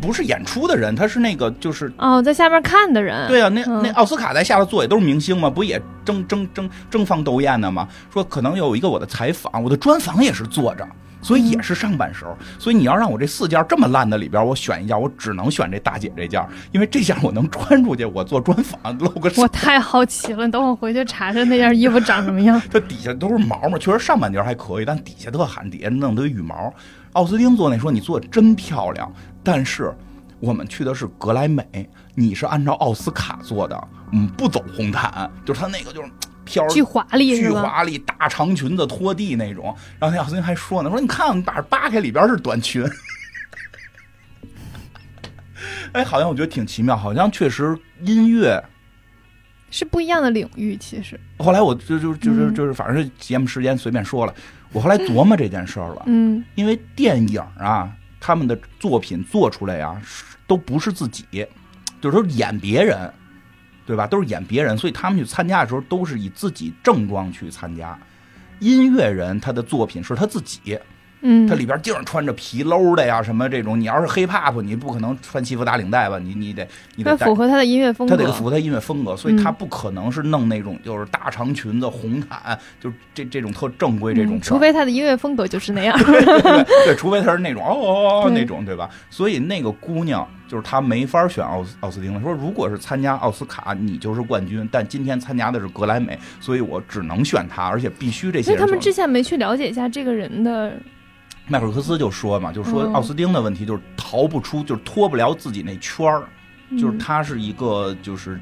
不是演出的人，他是那个就是哦，在下面看的人。对啊，那嗯那奥斯卡在下边坐也都是明星嘛，不也争争争争芳斗艳的嘛？说可能有一个我的采访，我的专访也是坐着。所以也是上半身儿，所以你要让我这四件这么烂的里边，我选一件，我只能选这大姐这件儿，因为这件我能穿出去，我做专访 露个手。我太好奇了，等我回去查查那件衣服长什么样。它底下都是毛嘛，确实上半截还可以，但底下特寒，底下弄堆羽毛。奥斯汀做那说你做的真漂亮，但是我们去的是格莱美，你是按照奥斯卡做的，嗯，不走红毯，就是他那个就是飘巨华丽巨？华丽，大长裙子拖地那种。然后那奥斯汀还说呢，说你看，你把这扒开，里边是短裙。哎，好像我觉得挺奇妙，好像确实音乐是不一样的领域，其实。后来我就就就是嗯就是，反正是节目时间随便说了。我后来琢磨这件事儿了，嗯因为电影啊，他们的作品做出来呀，是都不是自己，就是说演别人，对吧？都是演别人，所以他们去参加的时候都是以自己正装去参加。音乐人他的作品是他自己，嗯，他里边净是穿着皮褛的呀，什么这种。你要是 hiphop，你不可能穿西服打领带吧？你你得你得符合他的音乐风格。他得符合他音乐风格，所以嗯他不可能是弄那种就是大长裙子、红毯，就这这种特正规这种除非他的音乐风格就是那样。对，除非他是那种哦哦哦对那种，对吧？所以那个姑娘就是她没法选奥斯奥斯汀了。说如果是参加奥斯卡，你就是冠军，但今天参加的是格莱美，所以我只能选她，而且必须这些人他们之前没去了解一下这个人的，迈克尔·科斯就说嘛，就说嗯。奥斯汀的问题就是逃不出，就是脱不了自己那圈儿，就是嗯他是一个就是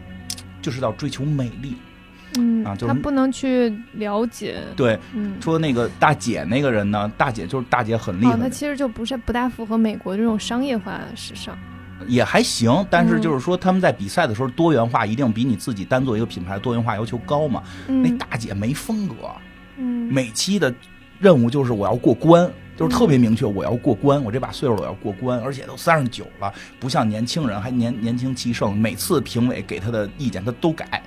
就是要追求美丽。嗯，啊就是他不能去了解，对，嗯，说那个大姐那个人呢，大姐就是大姐很厉害哦，的，他其实就不是不大符合美国这种商业化时尚。也还行，但是嗯。就是说他们在比赛的时候多元化一定比你自己单做一个品牌多元化要求高嘛。那嗯大姐没风格，嗯，每期的任务就是我要过关，就是特别明确，我要过关，我这把岁数了我要过关，而且都三十九了，不像年轻人还年年轻气盛，每次评委给他的意见他都改，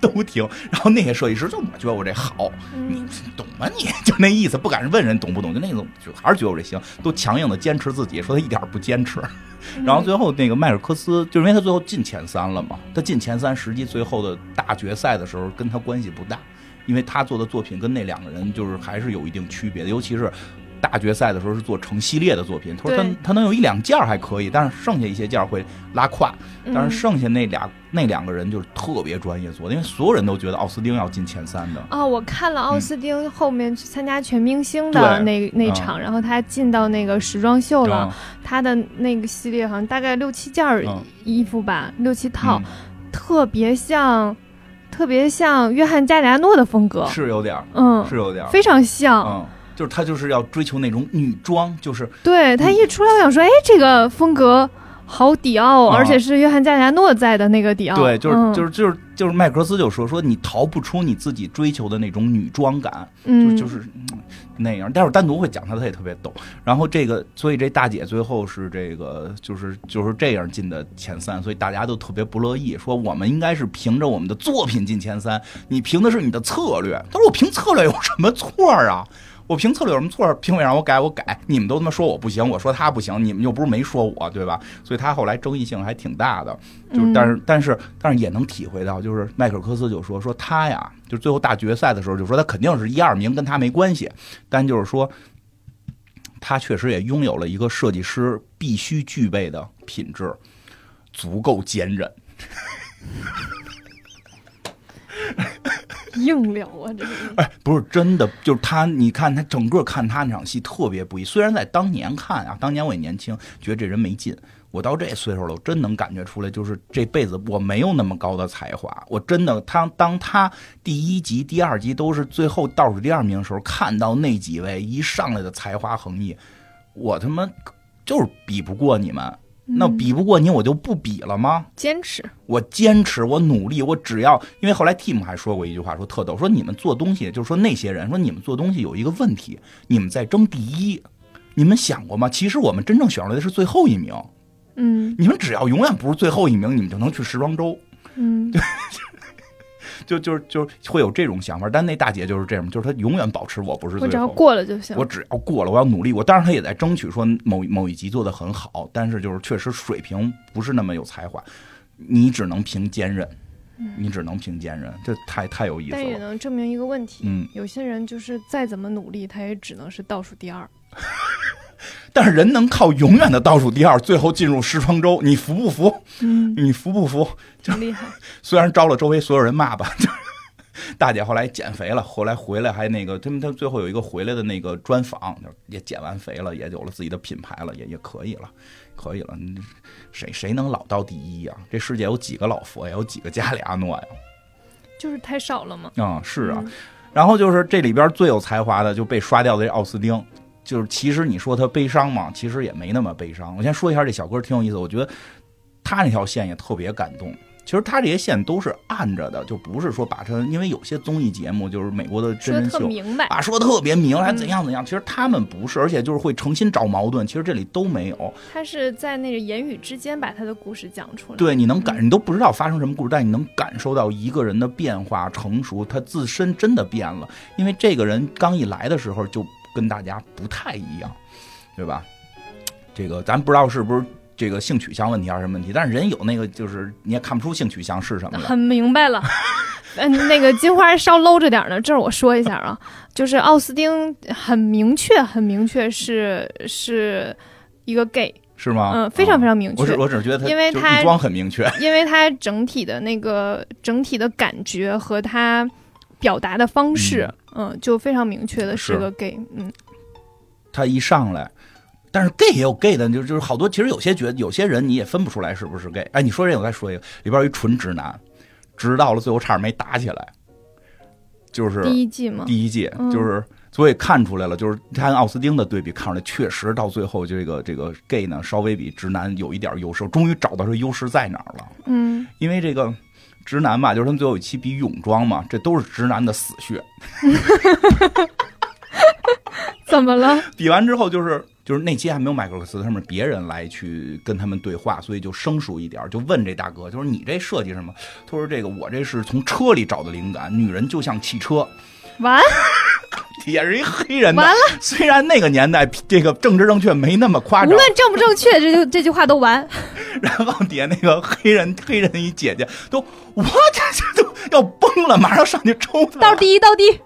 都都听。然后那些设计师就我觉得我这好，你嗯懂吗你？就那意思，不敢问人懂不懂，就那种就还是觉得我这行，都强硬的坚持自己，说他一点不坚持。然后最后那个迈尔科斯，就是因为他最后进前三了嘛，他进前三，实际最后的大决赛的时候跟他关系不大，因为他做的作品跟那两个人就是还是有一定区别的，尤其是大决赛的时候是做成系列的作品，他说他他能有一两件儿还可以，但是剩下一些件儿会拉胯，嗯。但是剩下那俩那两个人就是特别专业做的，因为所有人都觉得奥斯汀要进前三的，哦，我看了奥斯汀后面去参加全明星的对那那场，然后他进到那个时装秀了，嗯。他的那个系列好像大概六七件衣服吧，六七套，嗯。特别像，特别像约翰加里亚诺的风格，是有点儿，嗯，是有点儿，非常像。嗯，就是他就是要追求那种女装，就是对他一出来，我想说，哎，这个风格好迪奥，啊而且是约翰加里亚诺在的那个迪奥。对，就是嗯就是就是就是麦克斯就说说你逃不出你自己追求的那种女装感，就嗯，就是嗯那样。待会儿单独会讲他，他也特别逗。然后这个，所以这大姐最后是这个，就是就是这样进的前三，所以大家都特别不乐意，说我们应该是凭着我们的作品进前三，你凭的是你的策略。他说我凭策略有什么错啊？我评策略有什么错？评委让我改，我改。你们都他妈说我不行，我说他不行，你们又不是没说我，对吧？所以他后来争议性还挺大的。就是，嗯但是，但是，但是也能体会到，就是迈克尔科斯就说说他呀，就最后大决赛的时候，就说他肯定是一二名，跟他没关系。但就是说，他确实也拥有了一个设计师必须具备的品质，足够坚韧。硬聊啊，这个。哎，不是真的，就是他，你看他整个看他那场戏特别不易。虽然在当年看啊，当年我也年轻，觉得这人没劲。我到这岁数了，我真能感觉出来，就是这辈子我没有那么高的才华。我真的，他当他第一集、第二集都是最后倒数第二名的时候，看到那几位一上来的才华横溢，我他妈就是比不过你们。那比不过你，我就不比了吗？坚持，我坚持，我努力，我只要，因为后来 Tim 还说过一句话，说特逗，说你们做东西，就是说那些人说你们做东西有一个问题，你们在争第一，你们想过吗？其实我们真正选出来的是最后一名，嗯你们只要永远不是最后一名，你们就能去时装周。嗯，就就是就是会有这种想法。但那大姐就是这样，就是她永远保持我不是我只要。过了就行。我只要过了，我要努力。我当然，她也在争取说某某一集做的很好，但是就是确实水平不是那么有才华，你只能凭坚韧，你只能凭坚韧，这太太有意思但也了。能证明一个问题，嗯，有些人就是再怎么努力，他也只能是倒数第二。但是人能靠永远的倒数第二，最后进入时装周，你服不服？嗯，你服不服？真厉害。虽然招了周围所有人骂吧，就是大姐后来减肥了，后来回来还那个，他们他最后有一个回来的那个专访，就也减完肥了，也有了自己的品牌了，也也可以了，可以了。你谁谁能老到第一呀、这世界有几个老佛呀？有几个加里阿诺呀？就是太少了嘛。嗯、是啊。嗯然后就是这里边最有才华的就被刷掉的这奥斯汀，就是其实你说他悲伤嘛，其实也没那么悲伤。我先说一下这小哥挺有意思，我觉得他那条线也特别感动。其实他这些线都是按着的，就不是说把它，因为有些综艺节目就是美国的真人秀。特明白，啊，说的特别明，还嗯怎样怎样？其实他们不是，而且就是会诚心找矛盾。其实这里都没有。他是在那个言语之间把他的故事讲出来。对，你能感，你都不知道发生什么故事，但你能感受到一个人的变化、成熟，他自身真的变了。因为这个人刚一来的时候就跟大家不太一样，对吧？这个咱不知道是不是这个性取向问题还是什么问题，但是人有那个就是你也看不出性取向是什么。很明白了。嗯，那个金花稍搂着点呢，这儿我说一下啊，就是奥斯汀很明确，很明确是是一个 gay，是吗？嗯，非常非常。明确我只，我只是觉得他因为他一装很明确，因为他整体的那个整体的感觉和他表达的方式，嗯就非常明确的是。是个 gay，嗯，他一上来，但是 gay 也有 gay 的，就就是好多，其实有些觉有些人你也分不出来是不是 gay。哎，你说这个，我再说一个，里边有一纯直男，直到了最后差点没打起来，就是第一季嘛，第一季，嗯。就是所以看出来了，就是他跟奥斯汀的对比，看出来确实到最后这个这个 gay 呢稍微比直男有一点优势，终于找到这优势在哪儿了。嗯，因为这个直男吧，就是他们最后一期比泳装嘛，这都是直男的死穴。怎么了？比完之后就是就是那期还没有麦克克斯，他们别人来去跟他们对话，所以就生疏一点，就问这大哥，就是你这设计什么？他说这个我这是从车里找的灵感，女人就像汽车，完也是一黑人的完。了，虽然那个年代这个政治正确没那么夸张，无论正不正确，这就这句话都完。然后底下那个黑人 黑人一姐姐都我这这都要崩了，马上上去抽他。倒第一，倒第一，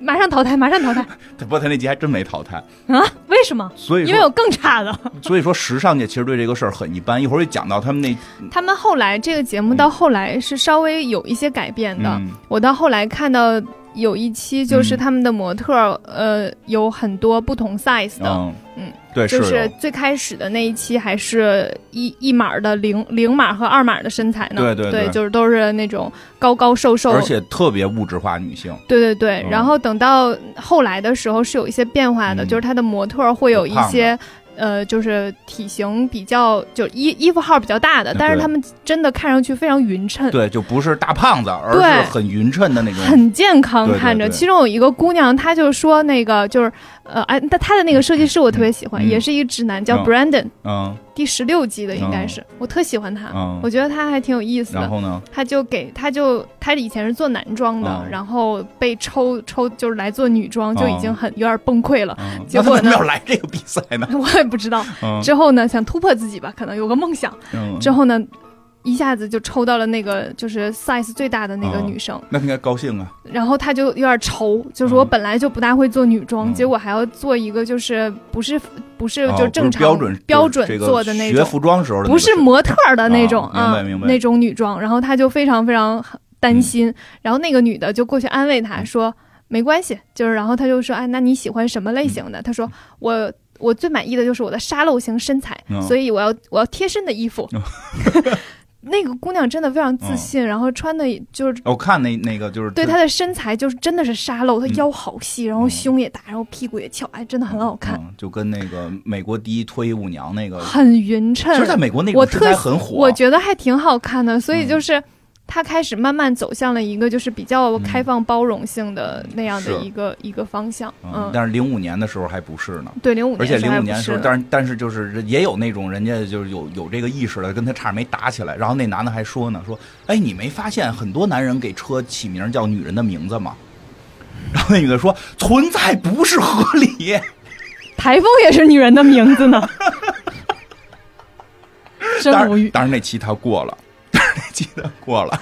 马上淘汰，马上淘汰不过他那集还真没淘汰，啊！为什么？所以因为有更差的。所以说时尚界其实对这个事儿很一般。一会儿就讲到他们那 他们后来这个节目到后来是稍微有一些改变的。嗯我到后来看到有一期就是嗯。他们的模特儿，呃，有很多不同 size 的，嗯。嗯，对，就是最开始的那一期还是一一码的零零码和二码的身材呢，对对对就是都是那种高高瘦瘦，而且特别物质化女性。对对对，嗯。然后等到后来的时候是有一些变化的，嗯。就是他的模特儿会有一些。呃，就是体型比较，就衣衣服号比较大的，但是他们真的看上去非常匀称，对，就不是大胖子，而是很匀称的那种。很健康，看着。其中有一个姑娘，她就说那个就是，呃，哎，她她的那个设计师我特别喜欢，嗯。也是一个直男，叫嗯。Brandon，、嗯第十六季的应该是，我特喜欢他，嗯我觉得他还挺有意思的。然后呢？他就给他就他以前是做男装的，嗯然后被抽抽就是来做女装，就已经很有点崩溃了。嗯，结果呢要来这个比赛呢？我也不知道，嗯之后呢想突破自己吧，可能有个梦想。嗯，之后呢，一下子就抽到了那个就是 size 最大的那个嗯女生。那应该高兴啊。然后他就有点愁，就是我嗯本来就不大会做女装，嗯结果还要做一个就是不是不是哦就正常、标准标准做的那种，学服装时候的不是模特的那种哦明白啊明白那种女装。然后他就非常非常担心，然后那个女的就过去安慰他嗯说、没关系，就是然后他就说哎，那你喜欢什么类型的？他说我。我最满意的就是我的沙漏型身材，嗯所以我要我要贴身的衣服。那个姑娘真的非常自信，然后穿的就是我看那那个就是对她的身材就是真的是沙漏，她嗯腰好细，然后胸也大，然后屁股也翘，哎，真的很好看，嗯，就跟那个美国第一脱衣舞娘那个，很匀称。其实在美国那我特种身材很火。我觉得还挺好看的，所以嗯就是。它开始慢慢走向了一个就是比较开放包容性的那样的一个、一个方向。嗯，但是零五年的时候还不是呢。对，零五年而且零还五年的时候，但是但是就是也有那种人家就是有有这个意识的，跟他差点没打起来。然后那男的还说呢，说哎，你没发现很多男人给车起名叫女人的名字吗？然后那女的说存在不是合理。台风也是女人的名字呢，当 真无语。然当然那期他过了，那期他过了。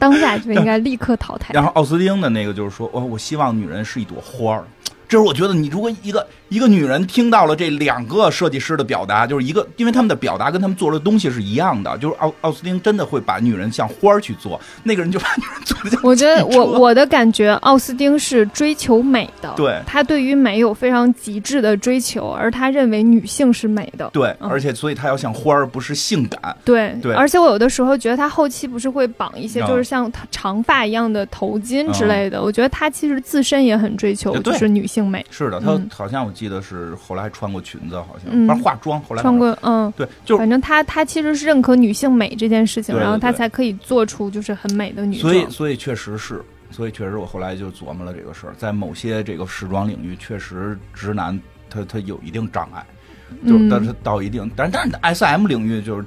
当下就应该立刻淘汰。然后奥斯汀的那个就是说，我我希望女人是一朵花儿。这是我觉得，你如果一个一个女人听到了这两个设计师的表达，就是一个，因为他们的表达跟他们做的东西是一样的，就是奥奥斯汀真的会把女人像花儿去做，那个人就 把女人做的像我觉得我我的感觉，奥斯汀是追求美的，对。他对于美有非常极致的追求，而他认为女性是美的。对，嗯。而且所以他要像花儿，不是性感。对，对。而且我有的时候觉得他后期不是会绑一些嗯就是像长发一样的头巾之类的，我觉得他其实自身也很追求就是女性美，是的，她嗯。好像我记得是后来还穿过裙子，好像嗯反正化妆，后来穿过嗯，对，就是反正他他其实是认可女性美这件事情，对对然后他才可以做出就是很美的女装。所以，所以确实是，所以确实我后来就琢磨了这个事儿，在某些这个时装领域，确实直男他他有一定障碍，就但是到一定，但但是 S M 领域就是。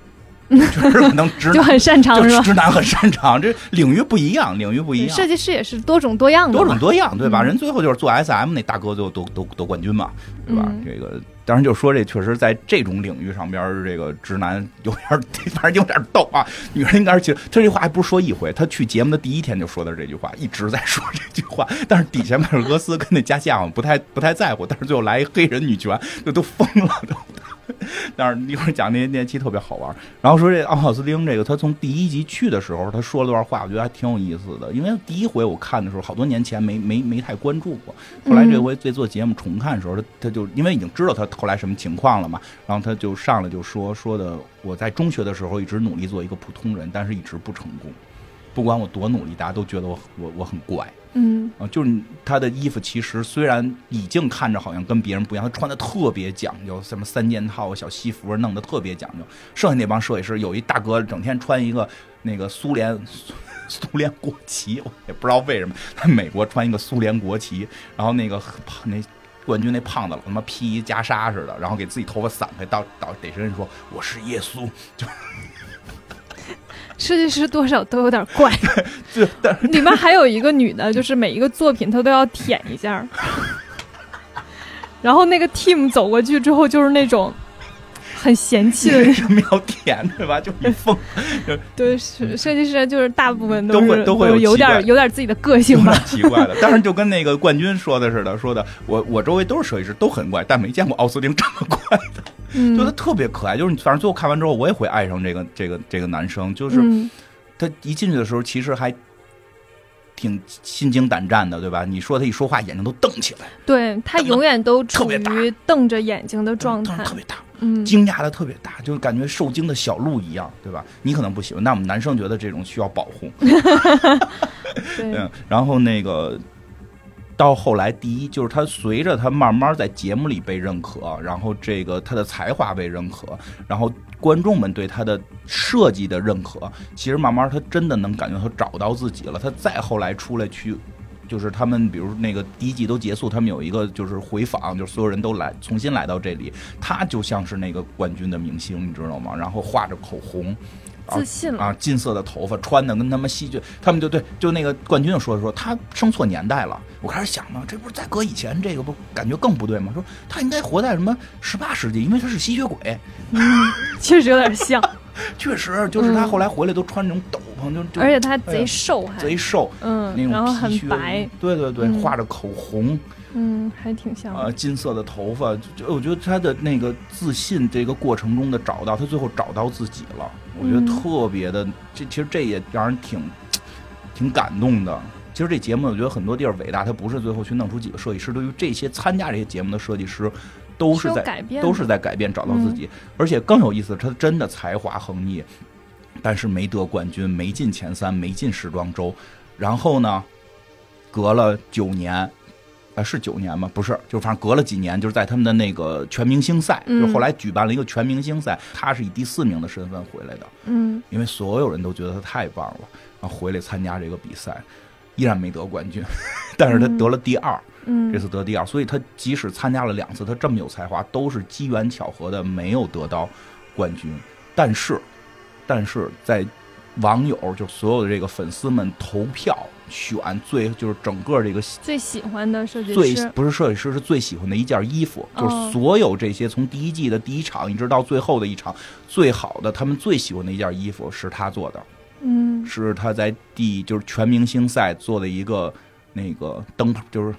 确 实可能直男就很擅长就是吧？直男很擅长，这领域不一样，领域不一样，设计师也是多种多样的，多种多样，对吧？嗯人最后就是做 S M 那大哥最后夺夺夺冠军嘛，对吧？嗯这个当然就说这确实在这种领域上边，这个直男有点，反正有点逗啊。女人应该是其实他这话还不是说一回，他去节目的第一天就说的是这句话，一直在说这句话。但是底下迈尔戈斯跟那加西亚不太不太在乎，但是最后来一黑人女权，就都疯了都。但是一会儿讲那些那期特别好玩。然后说这奥奥斯汀这个，他从第一集去的时候，他说了段话，我觉得还挺有意思的。因为第一回我看的时候，好多年前没没没太关注过。后来这回在做节目重看的时候，他他就因为已经知道他后来什么情况了嘛，然后他就上来就说说的，我在中学的时候一直努力做一个普通人，但是一直不成功。不管我多努力，大家都觉得我我我很怪。嗯啊，就是他的衣服其实虽然已经看着好像跟别人不一样，他穿的特别讲究，什么三件套、小西服弄得特别讲究。剩下那帮设计师有一大哥整天穿一个那个苏联 苏联国旗，我也不知道为什么，在美国穿一个苏联国旗，然后那个胖那。冠军那胖子老他妈披一袈裟似的，然后给自己头发散开，到到逮谁人说我是耶稣，就设计师多少都有点怪。是里面还有一个女的，就是每一个作品她都要舔一下，然后那个 team 走过去之后，就是那种很嫌弃的为那什么要舔对吧？就你疯，对，设设计师就是大部分都会都会有有点有点自己的个性吧。奇怪的。但是就跟那个冠军说的似的，说的我我周围都是设计师，都很怪，但没见过奥斯汀这么怪的，嗯就他特别可爱。就是你反正最后看完之后，我也会爱上这个这个这个男生。就是嗯他一进去的时候，其实还挺心惊胆战的，对吧？你说他一说话，眼睛都瞪起来，对他永远都处于瞪着眼睛的状态，特别大，嗯，惊讶的特别大，就是感觉受惊的小鹿一样，对吧？你可能不喜欢，但我们男生觉得这种需要保护。对嗯，然后那个到后来，第一就是他随着他慢慢在节目里被认可，然后这个他的才华被认可，然后观众们对他的设计的认可，其实慢慢他真的能感觉他找到自己了。他再后来出来去。就是他们，比如那个第一季都结束，他们有一个就是回访，就是所有人都来重新来到这里，他就像是那个冠军的明星，你知道吗？然后画着口红，自信了。啊，金色的头发，穿的跟他们戏剧，他们就对，就那个冠军就说说他生错年代了。我开始想呢，这不是再搁以前这个不感觉更不对吗？说他应该活在什么十八世纪，因为他是吸血鬼。确实有点像，确实，就是他嗯后来回来都穿那种斗篷，就就而且他哎贼瘦还，贼瘦，嗯那，然后很白，，对对对，嗯画着口红，嗯，还挺像的。呃，金色的头发，就就我觉得他的那个自信这个过程中的找到，他最后找到自己了，我觉得嗯特别的，这其实这也让人挺挺感动的。其实这节目我觉得很多地儿伟大，他不是最后去弄出几个设计师，对于这些参加这些节目的设计师，都是在改变，都是在改变，找到自己。而且更有意思，他真的才华横溢，但是没得冠军，没进前三，没进时装周。然后呢，隔了九年，呃是九年吗？不是，就反正隔了几年，就是在他们的那个全明星赛，嗯。就后来举办了一个全明星赛，他是以第四名的身份回来的，嗯。因为所有人都觉得他太棒了，然后回来参加这个比赛，依然没得冠军，但是他得了第二，嗯。这次得第二，所以他即使参加了两次，他这么有才华，都是机缘巧合的没有得到冠军。但是，但是在网友就所有的这个粉丝们投票选最就是整个这个最喜欢的设计师。最，不是设计师是最喜欢的一件衣服，哦就是所有这些从第一季的第一场一直到最后的一场最好的，他们最喜欢的一件衣服是他做的，嗯。是他在第就是全明星赛做的一个那个灯泡，就是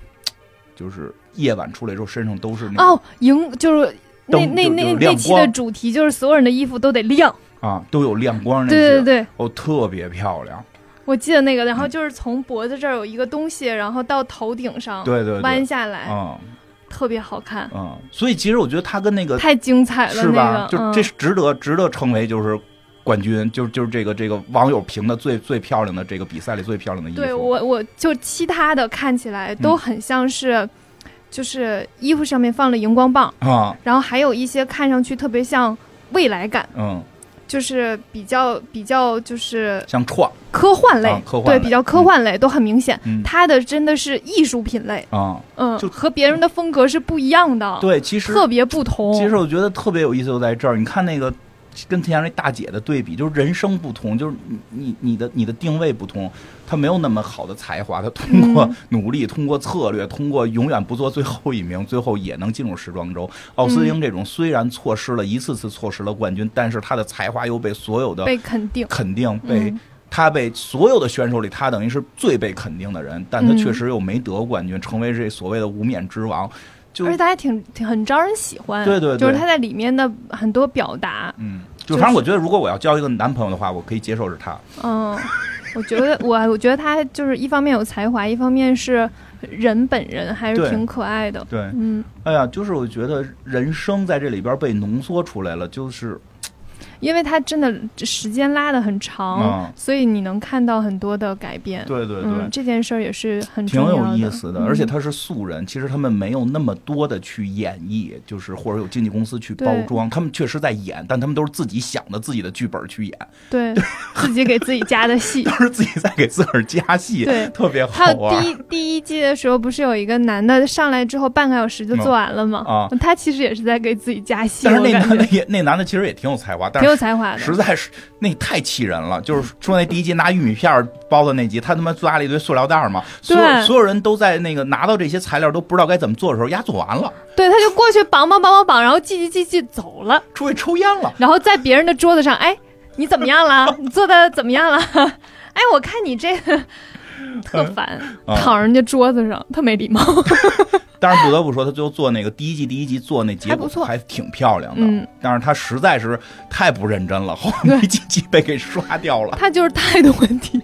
就是夜晚出来之后身上都是那个、哦，荧就是那那那那期的主题就是所有人的衣服都得亮，啊都有亮光那些，对对对，哦特别漂亮，我记得那个，然后就是从脖子这儿有一个东西，然后到头顶上对对对，弯下来，嗯。特别好看，嗯，所以其实我觉得他跟那个太精彩了，是吧？那个，嗯。就这是值得值得称为就是冠军，就就是这个这个网友评的最最漂亮的这个比赛里最漂亮的衣服。对我我就其他的看起来都很像是，就是衣服上面放了荧光棒，啊。然后还有一些看上去特别像未来感，嗯，就是比较比较就是像创科幻类，啊科幻对，比较科幻类、都很明显。嗯它的真的是艺术品类，啊，嗯，就和别人的风格是不一样的，对，其实特别不同。其实我觉得特别有意思就在这儿，你看那个。跟前面那大姐的对比，就是人生不同，就是你你你的你的定位不同，他没有那么好的才华，他通过嗯努力，通过策略，通过永远不做最后一名，最后也能进入时装周。奥斯汀这种虽然错失了一次次错失了冠军，但是他的才华又被所有的被肯定，肯定，被嗯他被所有的选手里，他等于是最被肯定的人，但他嗯确实又没得冠军，成为这所谓的无冕之王。就而且他还挺挺很招人喜欢，对对对。就是他在里面的很多表达，嗯，就就是反正我觉得，如果我要交一个男朋友的话，我可以接受是他。嗯，我觉得 我我觉得他就是一方面有才华，一方面是人本人还是挺可爱的，对，嗯，哎呀，就是我觉得人生在这里边被浓缩出来了，就是因为他真的时间拉得很长，嗯所以你能看到很多的改变。对对对。嗯，这件事儿也是很挺有意思的，嗯而且他是素人，其实他们没有那么多的去演绎，就是或者有经纪公司去包装，他们确实在演，但他们都是自己想的自己的剧本去演，对 自己给自己加的戏 都。是自己在给自个儿加戏，对特别好他玩。第一第一季的时候，不是有一个男的上来之后半个小时就做完了吗？啊他其实也是在给自己加戏，但是那男的也，那男的其实也挺有才华，但挺有才华的。实在是那太气人了。就是说那第一集拿玉米片包的那集，他他妈抓了一堆塑料袋嘛，所有所有人都在那个拿到这些材料都不知道该怎么做的时候，丫做完了，对，他就过去绑绑绑绑绑，然后系系系系走了，出去抽烟了。然后在别人的桌子上，哎，你怎么样了？你做的怎么样了？哎，我看你这个 特烦，啊 躺人家桌子上，特没礼貌。但是不得不说，他最后做那个第一季第一集做那结果还挺漂亮的，嗯但是他实在是太不认真了，后面没几集被给刷掉了。他就是态度问题，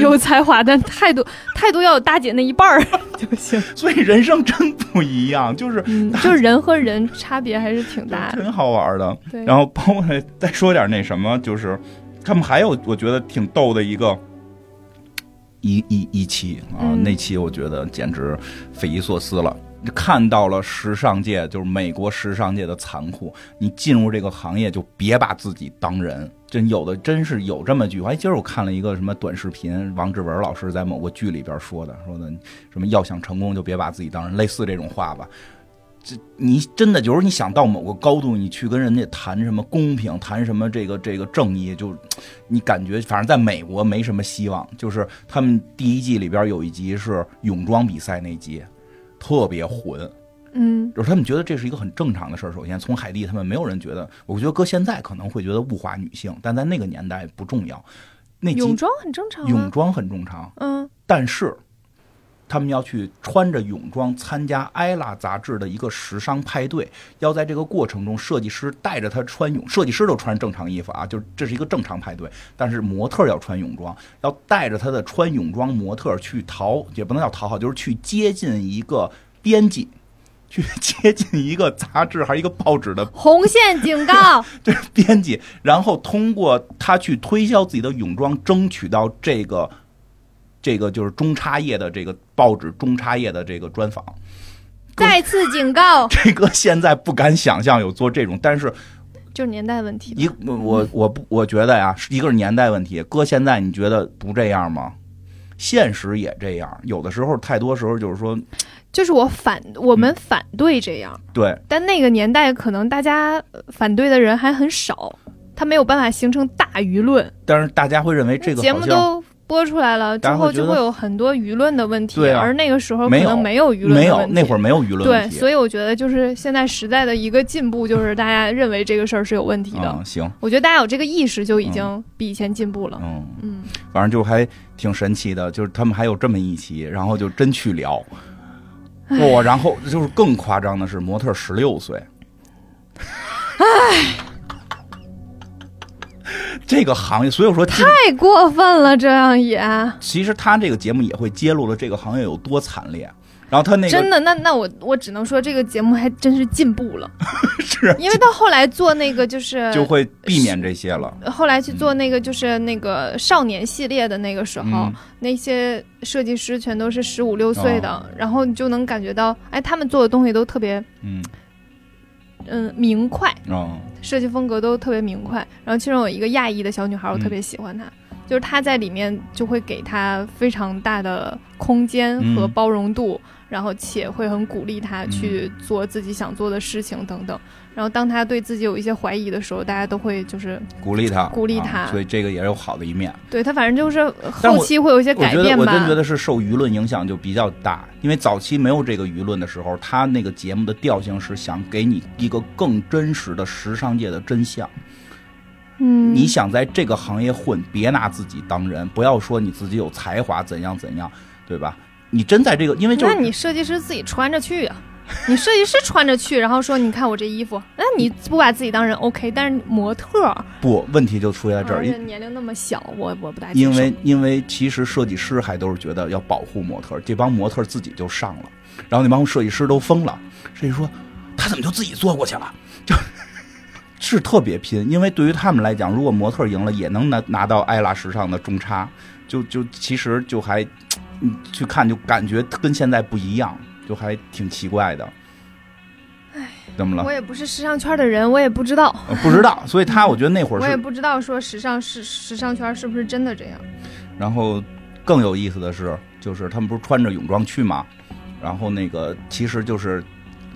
有才华，但态度态度要有大姐那一半儿就行。所以人生真不一样，就是嗯，就是人和人差别还是挺大的。挺好玩的。然后包括再说点那什么，就是他们还有我觉得挺逗的一个一一一期啊，嗯那期我觉得简直匪夷所思了。看到了时尚界，就是美国时尚界的残酷。你进入这个行业，就别把自己当人。真有的，真是有这么句话。哎，今儿我看了一个什么短视频，王志文老师在某个剧里边说的，说的什么要想成功，就别把自己当人，类似这种话吧。这你真的就是你想到某个高度，你去跟人家谈什么公平，谈什么这个这个正义，就你感觉反正在美国没什么希望。就是他们第一季里边有一集是泳装比赛那集，特别混，嗯，就是他们觉得这是一个很正常的事儿。首先，从海蒂他们没有人觉得，我觉得搁现在可能会觉得物化女性，但在那个年代不重要。那集泳装很正常、啊。泳装很正常，嗯，但是他们要去穿着泳装参加《艾拉》杂志的一个时尚派对，要在这个过程中，设计师带着他穿泳，设计师都穿正常衣服啊，就是这是一个正常派对，但是模特要穿泳装，要带着他的穿泳装模特去讨，也不能叫讨好，就是去接近一个编辑。去接近一个杂志还是一个报纸的红线警告。这是编辑，然后通过他去推销自己的泳装，争取到这个这个就是中插页的这个报纸中插页的这个专访。再次警告，这个现在不敢想象有做这种，但是就是年代问题。一我我不我觉得呀，一个是年代问题，搁现在你觉得不这样吗？现实也这样，有的时候太多时候就是说，就是我反我们反对这样，对，但那个年代可能大家呃反对的人还很少，他没有办法形成大舆论。但是大家会认为这个节目都播出来了之后，就会有很多舆论的问题，对啊而那个时候可能没有舆论没有的问题。那会儿没有舆论对，问题。所以我觉得就是现在时代的一个进步，就是大家认为这个事儿是有问题的。嗯，行，我觉得大家有这个意识就已经比以前进步了。嗯，嗯，反正就还挺神奇的，就是他们还有这么一期，然后就真去聊，哇、然后就是更夸张的是，模特十六岁，这个行业，所以说太过分了，这样也其实他这个节目也会揭露了这个行业有多惨烈。然后他那个真的，那那我我只能说这个节目还真是进步了，是因为到后来做那个就是 就会避免这些了。后来去做那个就是那个少年系列的那个时候，嗯那些设计师全都是十五六岁的，然后你就能感觉到，哎，他们做的东西都特别嗯嗯明快，哦。设计风格都特别明快。然后其中有一个亚裔的小女孩，我特别喜欢她，就是她在里面就会给她非常大的空间和嗯。包容度，然后且会很鼓励她嗯去做自己想做的事情等等。然后当他对自己有一些怀疑的时候，大家都会就是鼓励他，鼓励他啊所以这个也有好的一面。对他，反正就是后期会有一些改变吧。我真觉得是受舆论影响就比较大，因为早期没有这个舆论的时候，他那个节目的调性是想给你一个更真实的时尚界的真相。嗯，你想在这个行业混，别拿自己当人，不要说你自己有才华怎样怎样，对吧？你真在这个，因为就是那你设计师自己穿着去啊。你设计师穿着去，然后说：“你看我这衣服。”那你不把自己当人 OK，但是模特儿。不问题就出现在这儿，而因为年龄那么小，我我不大因为因为其实设计师还都是觉得要保护模特儿，这帮模特儿自己就上了，然后那帮设计师都疯了，设计说他怎么就自己坐过去了，就是特别拼，因为对于他们来讲，如果模特儿赢了，也能拿拿到艾拉时尚的中差，就就其实就还你去看就感觉跟现在不一样，就还挺奇怪的。怎么了我？也不是时尚圈的人，我也不知道，呃不知道，所以他我觉得那会儿，我也不知道说时尚是时尚圈是不是真的这样。然后更有意思的是，就是他们不是穿着泳装去嘛，然后那个其实就是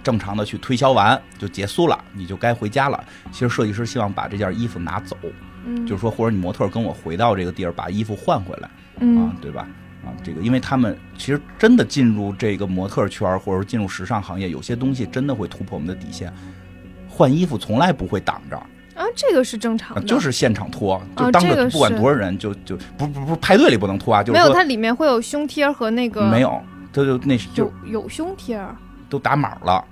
正常的去推销完就结束了，你就该回家了。其实设计师希望把这件衣服拿走，嗯，就是说或者你模特跟我回到这个地儿把衣服换回来啊嗯，对吧？啊，这个因为他们其实真的进入这个模特圈或者进入时尚行业，有些东西真的会突破我们的底线。换衣服从来不会挡着，啊，这个是正常的，啊就是现场脱，就当着不管多少人，就就不不不派对里不能脱啊，就是没有，它里面会有胸贴和那个没有，它就那就有有胸贴，都打码了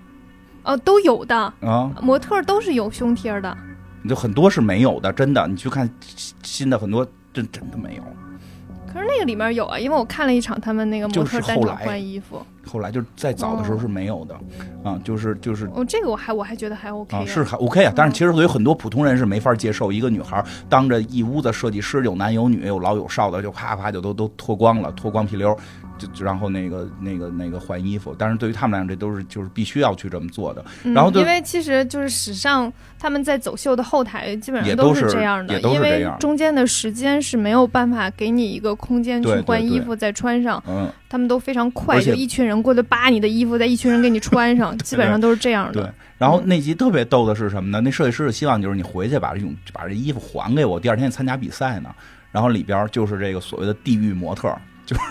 哦，都有的，啊，模特都是有胸贴的。就很多是没有的，真的，你去看新的很多真真的没有。可是那个里面有啊，因为我看了一场他们那个模特单场换衣服，后来就是再早的时候哦。是没有的，啊，就是就是哦，这个我还我还觉得还 OK 啊，是还 OK 啊，但是其实有很多普通人是没法接受，一个女孩当着一屋子设计师，有男有女，有老有少的，就啪啪就都都脱光了，脱光皮溜，就就然后那个那个那个换衣服。但是对于他们来讲，这都是就是必须要去这么做的，嗯然后就因为其实就是史上，他们在走秀的后台基本上都是是这样的，因为中间的时间是没有办法给你一个空间去换衣服再穿上，嗯，他们都非常快，就一群人过来扒你的衣服，再一群人给你穿上，基本上都是这样的对的。。然后那集特别逗的是什么呢？那设计师希望就是你回去把这种把这衣服还给我，第二天参加比赛呢。然后里边就是这个所谓的地狱模特，就是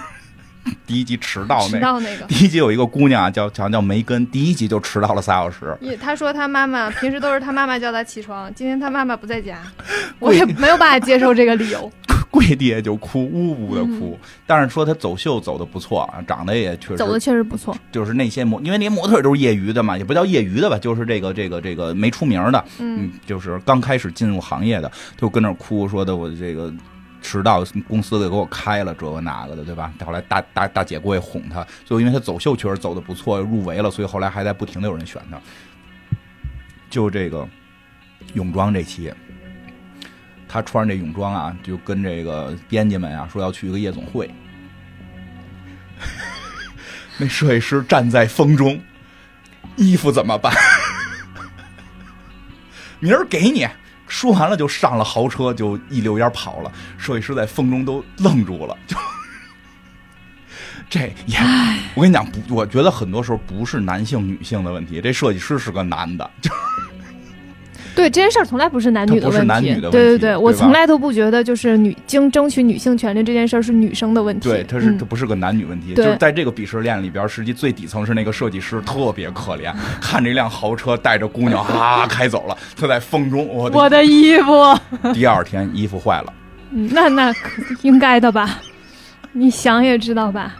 第一集迟到那个。迟到那个，第一集有一个姑娘啊叫好像叫梅根，第一集就迟到了仨小时。也他说她妈妈 平时都是她妈妈叫她起床，今天她妈妈不在家，我也没有办法接受这个理由。跪地下就哭，呜呜的哭。但是说她走秀走的不错啊，长得也确实走的确实不错，就是那些模，因为那些模特都是业余的嘛，也不叫业余的吧，就是这个这个这个没出名的，嗯，就是刚开始进入行业的，就跟那哭说的我这个迟到，公司给给我开了这个那个的，对吧？后来大大大姐过去哄他，最后因为他走秀确实走的不错，入围了，所以后来还在不停的有人选他。就这个泳装这期，他穿着这泳装啊，就跟这个编辑们啊说要去一个夜总会，那摄影师站在风中，衣服怎么办？明儿给你。说完了就上了豪车，就一溜烟跑了。设计师在风中都愣住了，就这也，我跟你讲，不，我觉得很多时候不是男性女性的问题，这设计师是个男的，就对这件事儿从来不是男女的它不是问题，男女的问题对对对吧我从来都不觉得就是女经争取女性权利这件事儿是女生的问题。对，它是嗯它不是个男女问题，就是在这个鄙视链里边，实际最底层是那个设计师特别可怜，看着一辆豪车带着姑娘啊开走了，他在风中，我的我的衣服，第二天衣服坏了，嗯那那可应该的吧？你想也知道吧？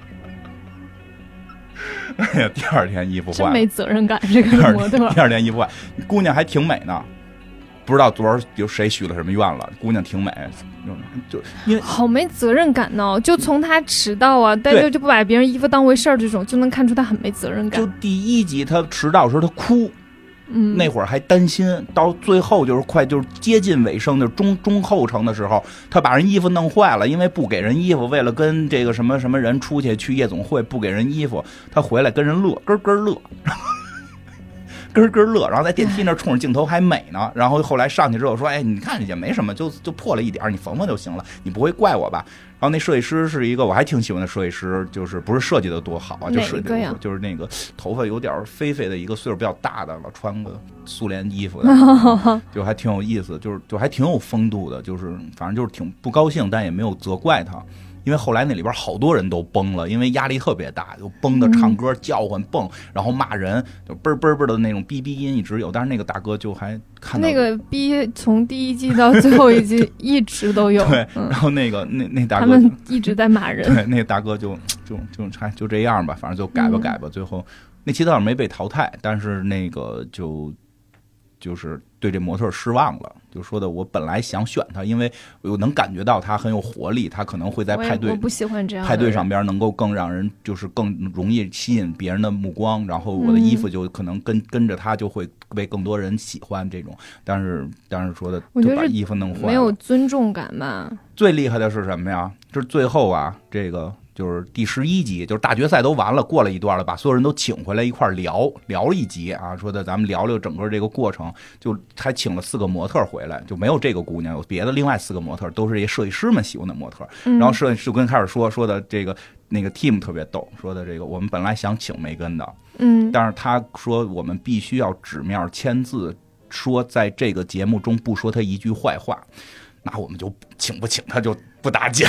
哎呀，第二天衣服坏了，真没责任感，这个模特天第。二天衣服坏，姑娘还挺美呢，不知道昨儿有谁许了什么愿了，姑娘挺美，就因为好没责任感呢！就从他迟到啊，但对就就不把别人衣服当回事儿，这种就能看出他很没责任感就。第一集他迟到的时候他哭，嗯，那会儿还担心，到最后就是快就是接近尾声的中中后程的时候，他把人衣服弄坏了，因为不给人衣服，为了跟这个什么什么人出去去夜总会不给人衣服，他回来跟人乐，咯咯乐。咯咯乐，然后在电梯那冲着镜头还美呢，然后后来上去之后说：“哎，你看也没什么，就就破了一点儿，你缝缝就行了，你不会怪我吧？”然后那设计师是一个我还挺喜欢的设计师，就是不是设计的多好啊，就是就是那个头发有点飞飞的一个岁数比较大的了，穿个苏联衣服的，就还挺有意思，就是就还挺有风度的，就是反正就是挺不高兴，但也没有责怪他。因为后来那里边好多人都崩了，因为压力特别大，就崩的唱歌、叫唤、蹦，然后骂人，就嘣嘣嘣的那种哔哔音一直有。但是那个大哥就还看到那个逼从第一季到最后一季一直都有，对，嗯 然，后那个那那大哥他们一直在骂人。对，那个大哥就就就还就这样吧，反正就改吧嗯改吧。最后那期倒是没被淘汰，但是那个就就是对这模特失望了，就说的我本来想选他，因为我能感觉到他很有活力，他可能会在派对我不喜欢这样派对上边能够更让人就是更容易吸引别人的目光，然后我的衣嗯服就可能跟跟着他就会被更多人喜欢这种。但是但是说的就把衣服弄坏了，没有尊重感吧？最厉害的是什么呀？就是最后啊，这个就是第十一集，就是大决赛都完了，过了一段了，把所有人都请回来一块儿聊聊一集啊，说的咱们聊聊整个这个过程，就还请了四个模特回来，就没有这个姑娘，有别的另外四个模特都是这些设计师们喜欢的模特。嗯、然后设计师就跟开始说说的这个那个 team 特别逗，说的这个我们本来想请梅根的，嗯，但是他说我们必须要纸面签字，说在这个节目中不说他一句坏话，那我们就请不请他就不打紧，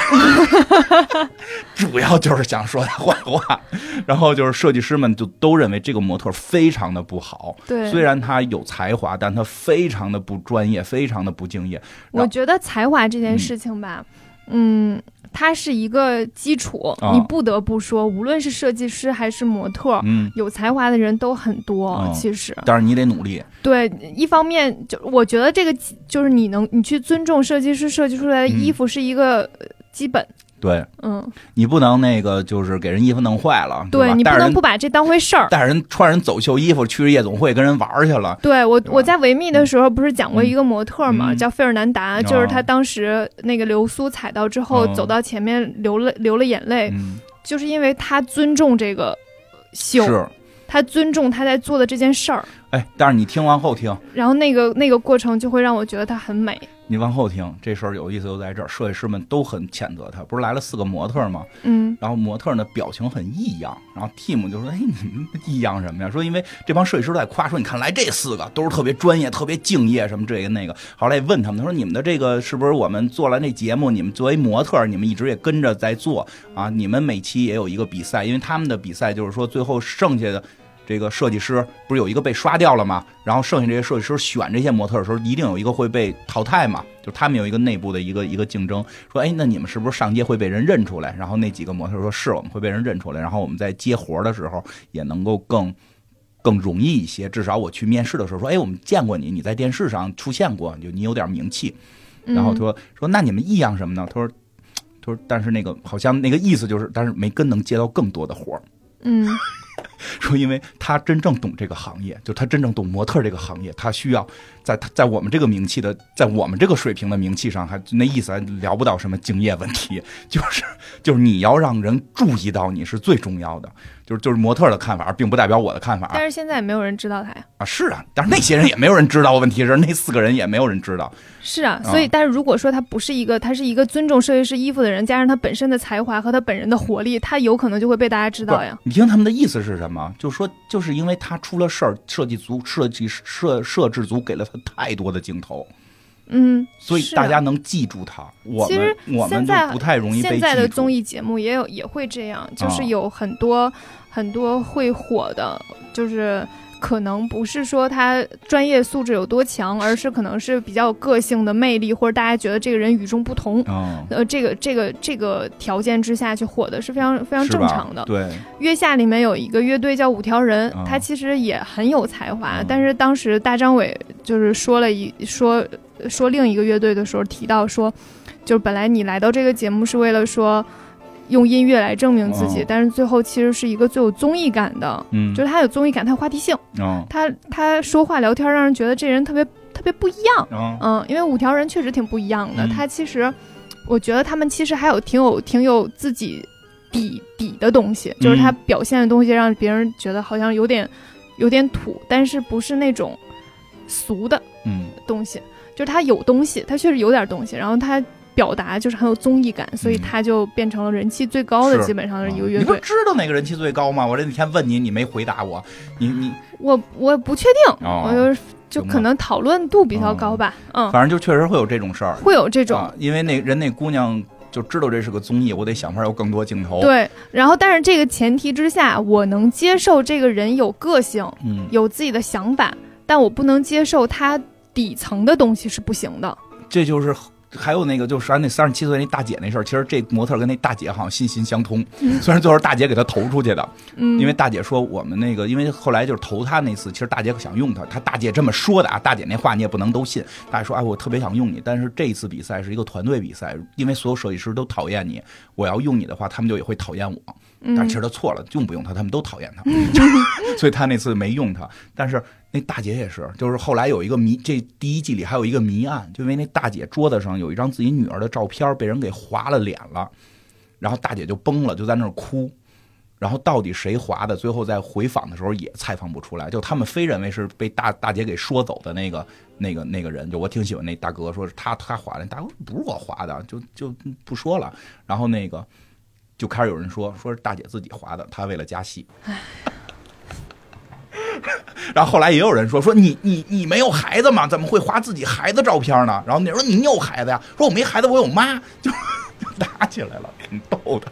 主要就是想说他坏话。然后就是设计师们就都认为这个模特非常的不好，对，虽然他有才华，但他非常的不专业，非常的不敬业。我觉得才华这件事情吧，嗯，它是一个基础，啊你不得不说，无论是设计师还是模特，嗯，有才华的人都很多。嗯其实，但是你得努力。对，一方面就我觉得这个就是你能你去尊重设计师设计出来的衣服是一个呃基本，对。嗯，你不能那个就是给人衣服弄坏了，对你不能不把这当回事儿。带着人穿人走秀衣服去夜总会跟人玩儿去了。对我，我在维密的时候不是讲过一个模特嘛，嗯。叫费尔南达，就是哦他当时那个流苏踩到之后，哦。走到前面流了流了眼泪，嗯，就是因为他尊重这个秀，是，他尊重他在做的这件事儿，哎，但是你听完后听，然后那个那个过程就会让我觉得它很美。你往后听，这事儿有意思就在这儿，设计师们都很谴责他。不是来了四个模特吗？嗯，然后模特呢表情很异样，然后 team 就说：“哎，你们异样什么呀？”说因为这帮设计师都在夸说，你看来这四个都是特别专业、特别敬业，什么这个那个。后来也问他们，他说：“你们的这个是不是我们做了那节目？你们作为模特，你们一直也跟着在做啊？你们每期也有一个比赛，因为他们的比赛就是说最后剩下的。”这个设计师不是有一个被刷掉了吗？然后剩下这些设计师选这些模特的时候，一定有一个会被淘汰嘛？就他们有一个内部的一个一个竞争，说，哎，那你们是不是上街会被人认出来？然后那几个模特说，是我们会被人认出来，然后我们在接活的时候也能够更更容易一些。至少我去面试的时候说，哎，我们见过你，你在电视上出现过，就你有点名气。然后他说说，那你们异样什么呢？他说，他说，但是那个好像那个意思就是，但是没跟能接到更多的活儿。嗯，说因为他真正懂这个行业，就他真正懂模特这个行业，他需要在他在我们这个名气的，在我们这个水平的名气上，还那意思还聊不到什么敬业问题，就是就是你要让人注意到你是最重要的，就是就是模特的看法，并不代表我的看法但是现在也没有人知道他呀。啊，是啊，但是那些人也没有人知道，问题是那四个人也没有人知道，是啊，所以但是如果说他不是一个，他是一个尊重设计师衣服的人，加上他本身的才华和他本人的活力，他有可能就会被大家知道呀。你听他们的意思是什么？就说就是因为他出了事儿，设计组、设计设设置组给了他太多的镜头，嗯，所以大家能记住他。我其实们我们就现在不太容易被现在的综艺节目也有也会这样，就是啊。有很多、很多会火的，就是可能不是说他专业素质有多强，而是。可能是比较有个性的魅力，或者大家觉得这个人与众不同。哦，呃，这个这个这个条件之下去火的是非常非常正常的。对，月下里面有一个乐队叫五条人，嗯他其实也很有才华，嗯但是当时大张伟就是说了一说说另一个乐队的时候提到说，就是本来你来到这个节目是为了说用音乐来证明自己，嗯但是最后其实是一个最有综艺感的，嗯，就是他有综艺感，他有话题性，嗯他他说话聊天让人觉得这人特别特别不一样。嗯嗯，因为五条人确实挺不一样的。嗯。他其实，我觉得他们其实还有挺有挺有自己底底的东西，就是他嗯表现的东西让别人觉得好像有点有点土，但是不是那种俗的嗯。东西，就是他有东西，他确实有点东西，然后他。表达就是很有综艺感，所以嗯他就变成了人气最高的，基本上是一个嗯乐队。你不知道哪个人气最高吗？我这几天问你，你没回答我，你你我我不确定，哦我就就可能讨论度比较高吧。嗯，反正就确实会有这种事儿，会有这种啊，因为那人那姑娘就知道这是个综艺，我得想法有更多镜头。，对，然后但是这个前提之下，我能接受这个人有个性，嗯，有自己的想法，但我不能接受他底层的东西是不行的。这就是。还有那个，就是说那三十七岁那大姐那事儿，其实这模特跟那大姐好像心心相通，虽然最后大姐给他投出去的，嗯，因为大姐说我们那个，因为后来就是投他那次，其实大姐想用他，他大姐这么说的啊，大姐那话你也不能都信。大姐说，哎，我特别想用你，但是这一次比赛是一个团队比赛，因为所有设计师都讨厌你，我要用你的话，他们就也会讨厌我。但其实他错了，用不用他，他们都讨厌他，所以他那次没用他。但是那大姐也是，就是后来有一个谜，这第一季里还有一个谜案，就因为那大姐桌子上有一张自己女儿的照片，被人给划了脸了，然后大姐就崩了，就在那儿哭。然后到底谁划的？最后在回访的时候也采访不出来，就他们非认为是被大大姐给说走的那个那个那个人。就我挺喜欢那大哥，说是他他划的，大哥不是我划的，就就不说了。然后那个就开始有人说说是大姐自己划的，她为了加戏。然后后来也有人说说你你你没有孩子吗？怎么会花自己孩子照片呢？然后那人说你有孩子呀？说我没孩子，我有妈，就就打起来了，挺逗的。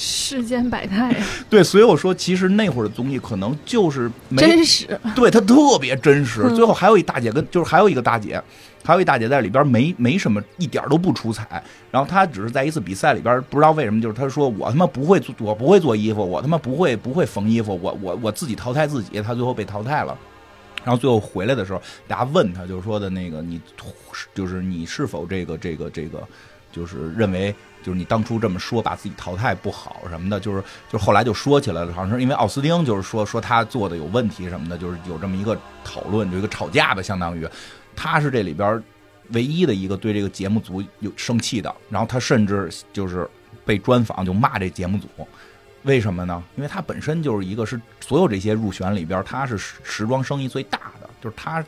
世间百态呀，对，所以我说，其实那会儿的综艺可能就是没真实。对他特别真实。嗯最后还有一大姐跟就是还有一个大姐，还有一大姐在里边没没什么一点都不出彩，然后她只是在一次比赛里边不知道为什么就是她说我他妈不会做我不会做衣服，我他妈不会不会缝衣服，我我我自己淘汰自己，她最后被淘汰了。然后最后回来的时候，大家问她就是说的那个你就是你是否这个这个这个就是认为。就是你当初这么说，把自己淘汰不好什么的，就是就后来就说起来了，好像是因为奥斯汀就是说说他做的有问题什么的，就是有这么一个讨论，有一个吵架的，相当于他是这里边唯一的一个对这个节目组有生气的，然后他甚至就是被专访就骂这节目组，为什么呢？因为他本身就是一个是所有这些入选里边，他是时装生意最大的，就是他。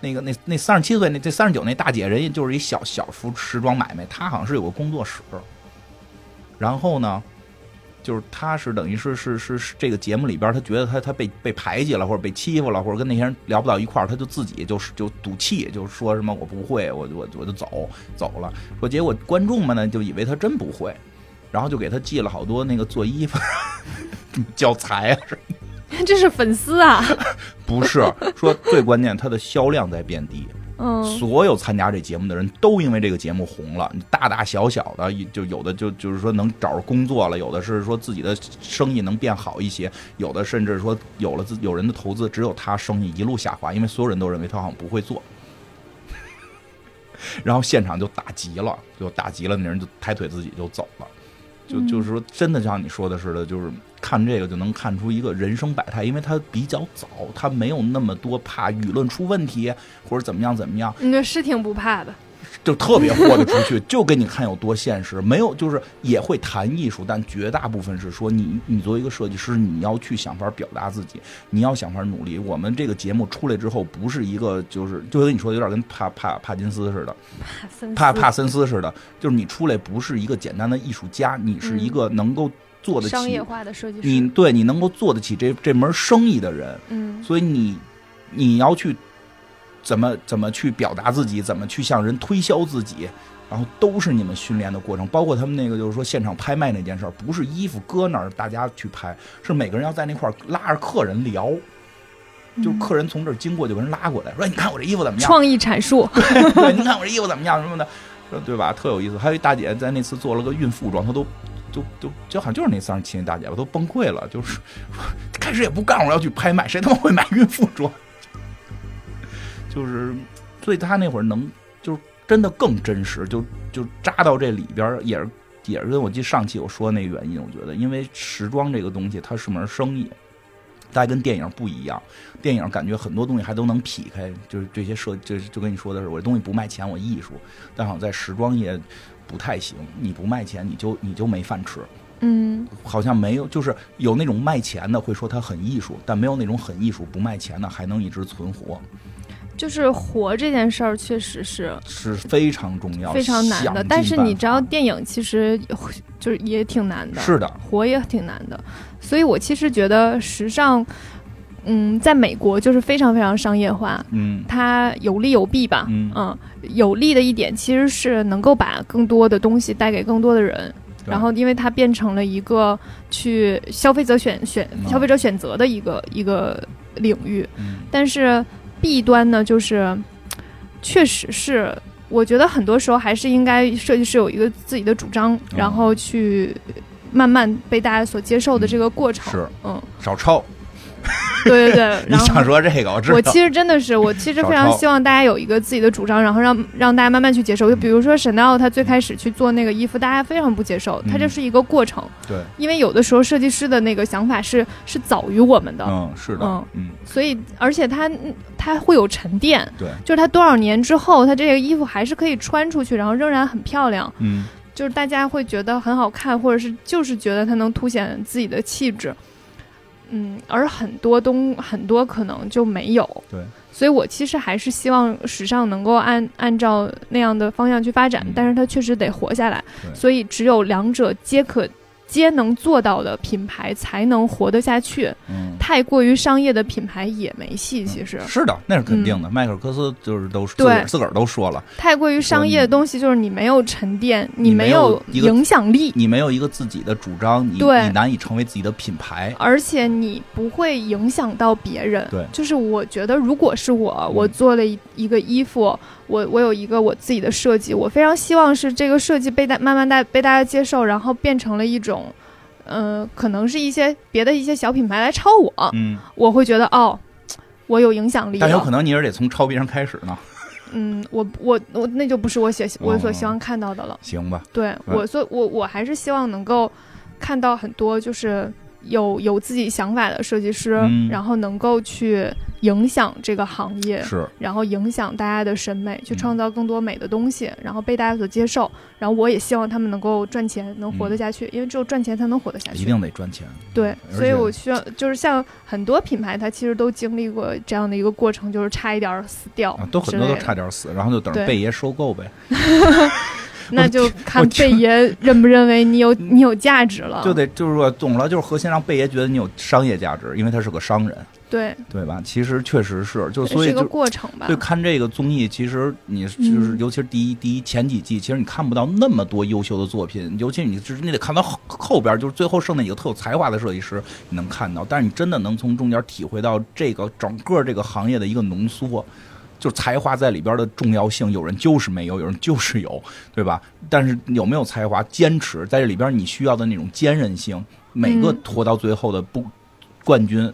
那个那那三十七岁那这三十九那大姐，人家就是一小小服时装买卖，她好像是有个工作室。然后呢，就是他是等于是是是是这个节目里边，他觉得他他被被排挤了，或者被欺负了，或者跟那些人聊不到一块儿，他就自己就是就赌气，就说什么我不会，我我我就走走了。说结果观众们呢就以为他真不会，然后就给他寄了好多那个做衣服教材啊什么。这是粉丝啊，不是说最关键，他的销量在变低。嗯，所有参加这节目的人都因为这个节目红了，大大小小的，就有的就就是说能找着工作了，有的是说自己的生意能变好一些，有的甚至说有了自有人的投资，只有他生意一路下滑，因为所有人都认为他好像不会做。然后现场就打急了，就打急了，那人就抬腿自己就走了。就就是说，真的像你说的似的，就是看这个就能看出一个人生百态，因为他比较早，他没有那么多怕舆论出问题或者怎么样怎么样，嗯，是挺不怕的。就特别豁得出去，就给你看有多现实。没有，就是也会谈艺术，但绝大部分是说你，你作为一个设计师，你要去想法表达自己，你要想法努力。我们这个节目出来之后，不是一个就是就跟你说的有点跟帕帕帕金斯似的，帕帕森斯似的，就是你出来不是一个简单的艺术家，你是一个能够做得起商业化的设计师。你对你能够做得起这这门生意的人，嗯，所以你你要去。怎么怎么去表达自己，怎么去向人推销自己，然后都是你们训练的过程。包括他们那个就是说现场拍卖那件事儿，不是衣服搁那儿大家去拍，是每个人要在那块儿拉着客人聊，就客人从这儿经过就给人拉过来，说你看我这衣服怎么样？创意阐述，对，您看我这衣服怎么样什么的，对吧？特有意思。还有一大姐在那次做了个孕妇装，她都都都就好像就是那三十七那大姐吧，都崩溃了，就是 开始也不告诉我要去拍卖，谁他妈会买孕妇装？就是，所以他那会儿能，就是真的更真实，就就扎到这里边也是也是跟我记上期我说那个原因，我觉得，因为时装这个东西它是门生意，大家跟电影不一样，电影感觉很多东西还都能劈开，就是这些设，就就跟你说的是，我这东西不卖钱，我艺术，但好像在时装业不太行，你不卖钱，你就你就没饭吃，嗯，好像没有，就是有那种卖钱的会说它很艺术，但没有那种很艺术不卖钱的还能一直存活。就是活这件事儿，确实是是非常重要、非常难的。但是你知道，电影其实就是也挺难的，是的，活也挺难的。所以我其实觉得时尚，嗯，在美国就是非常非常商业化，嗯，它有利有弊吧，嗯，有利的一点其实是能够把更多的东西带给更多的人，然后因为它变成了一个去消费者选选消费者选择的一个一个领域，但是。弊端呢，就是确实是，我觉得很多时候还是应该设计师有一个自己的主张，然后去慢慢被大家所接受的这个过程。是，嗯，少抄。对 对对，你想说这个，我知道。我其实真的是，我其实非常希望大家有一个自己的主张，然后让让大家慢慢去接受。就比如说 Chanel，他最开始去做那个衣服，大家非常不接受，他这是一个过程。对，因为有的时候设计师的那个想法是是早于我们的。嗯，是的，嗯嗯。所以，而且他他会有沉淀。对，就是他多少年之后，他这个衣服还是可以穿出去，然后仍然很漂亮。嗯，就是大家会觉得很好看，或者是就是觉得它能凸显自己的气质。嗯，而很多东很多可能就没有，对，所以我其实还是希望时尚能够按按照那样的方向去发展，但是它确实得活下来，所以只有两者皆可。皆能做到的品牌才能活得下去。嗯，太过于商业的品牌也没戏。其实是的，那是肯定的。迈克尔·科斯就是都自个自个儿都说了，太过于商业的东西就是你没有沉淀，你没有影响力，你没有一个自己的主张，你你难以成为自己的品牌，而且你不会影响到别人。对，就是我觉得，如果是我，我做了一个衣服。我我有一个我自己的设计，我非常希望是这个设计被大慢慢大被大家接受，然后变成了一种，呃，可能是一些别的一些小品牌来抄我，嗯，我会觉得哦，我有影响力，但有可能你是得从抄别人开始呢。嗯，我我我那就不是我写我所希望看到的了。行吧，对我所我我还是希望能够看到很多就是。有有自己想法的设计师，然后能够去影响这个行业，是，然后影响大家的审美，去创造更多美的东西，然后被大家所接受。然后我也希望他们能够赚钱，能活得下去，因为只有赚钱才能活得下去。一定得赚钱。对，所以我需要就是像很多品牌，它其实都经历过这样的一个过程，就是差一点死掉，都很多都差点死，然后就等着贝爷收购呗。那就看贝爷认不认为你有你有价值了，就得就是说，懂了，就是核心让贝爷觉得你有商业价值，因为他是个商人，对对吧？其实确实是，就所以是个过程吧。对，看这个综艺，其实你就是尤其是第一第一前几季，其实你看不到那么多优秀的作品，尤其你就是你得看到后后边，就是最后剩那几个特有才华的设计师，你能看到，但是你真的能从中间体会到这个整个这个行业的一个浓缩。就才华在里边的重要性，有人就是没有，有人就是有，对吧？但是有没有才华，坚持在这里边，你需要的那种坚韧性，每个拖到最后的不冠军、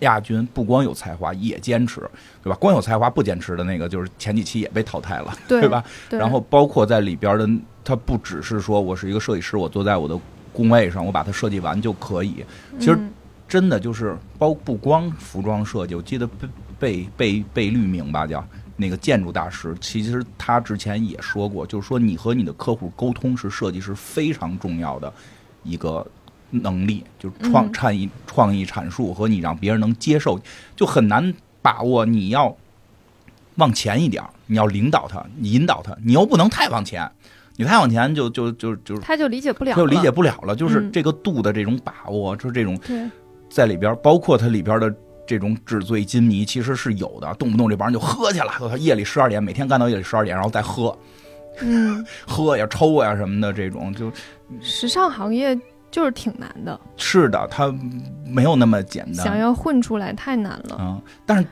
亚军，不光有才华，也坚持，对吧？光有才华不坚持的那个，就是前几期也被淘汰了，对吧？然后包括在里边的，他不只是说我是一个设计师，我坐在我的。工位上，我把它设计完就可以。其实嗯真的就是包不光服装设计，我记得贝贝贝贝聿铭吧叫那个建筑大师，其实他之前也说过，就是说你和你的客户沟通是设计师非常重要的一个能力，就是创嗯。创意创意阐述和你让别人能接受，就很难把握。你要往前一点，你要领导他，你引导他，你又不能太往前，你太往前就就就就他就理解不了了，他就理解不了了，就是嗯。这个度的这种把握，就是这种，在里边，包括它里边的这种纸醉金迷，其实是有的。动不动这帮人就喝去了，他夜里十二点，每天干到夜里十二点，然后再喝嗯，喝呀、抽呀什么的，这种就时尚行业就是挺难的，是的，它没有那么简单。想要混出来太难了。啊、但是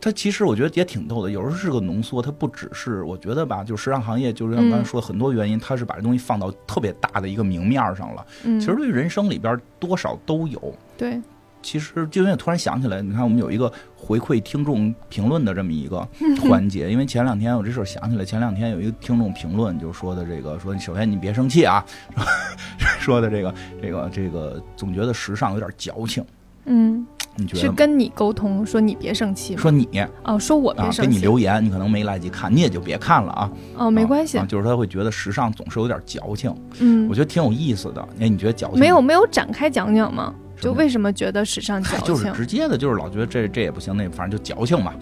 它其实我觉得也挺逗的，有时候是个浓缩，它不只是我觉得吧，就时尚行业，就是像刚才嗯说很多原因，它是把这东西放到特别大的一个明面上了。嗯，其实对人生里边多少都有。对，其实就因为突然想起来，你看我们有一个回馈听众评论的这么一个环节，因为前两天我这事儿想起来，前两天有一个听众评论就说的这个，说首先你别生气啊，说的这个这个这个总觉得时尚有点矫情，嗯，你觉得吗？是跟你沟通说你别生气吗？说你哦，说我别啊，给你。留言，你可能没来及看，你也就别看了啊。哦，没关系啊，。就是他会觉得时尚总是有点矫情，嗯我，觉得挺有意思的。哎，你觉得矫情没有没有展开讲讲吗？就为什么觉得时尚矫情？就是直接的，就是老觉得这这也不行，那反正就矫情嘛，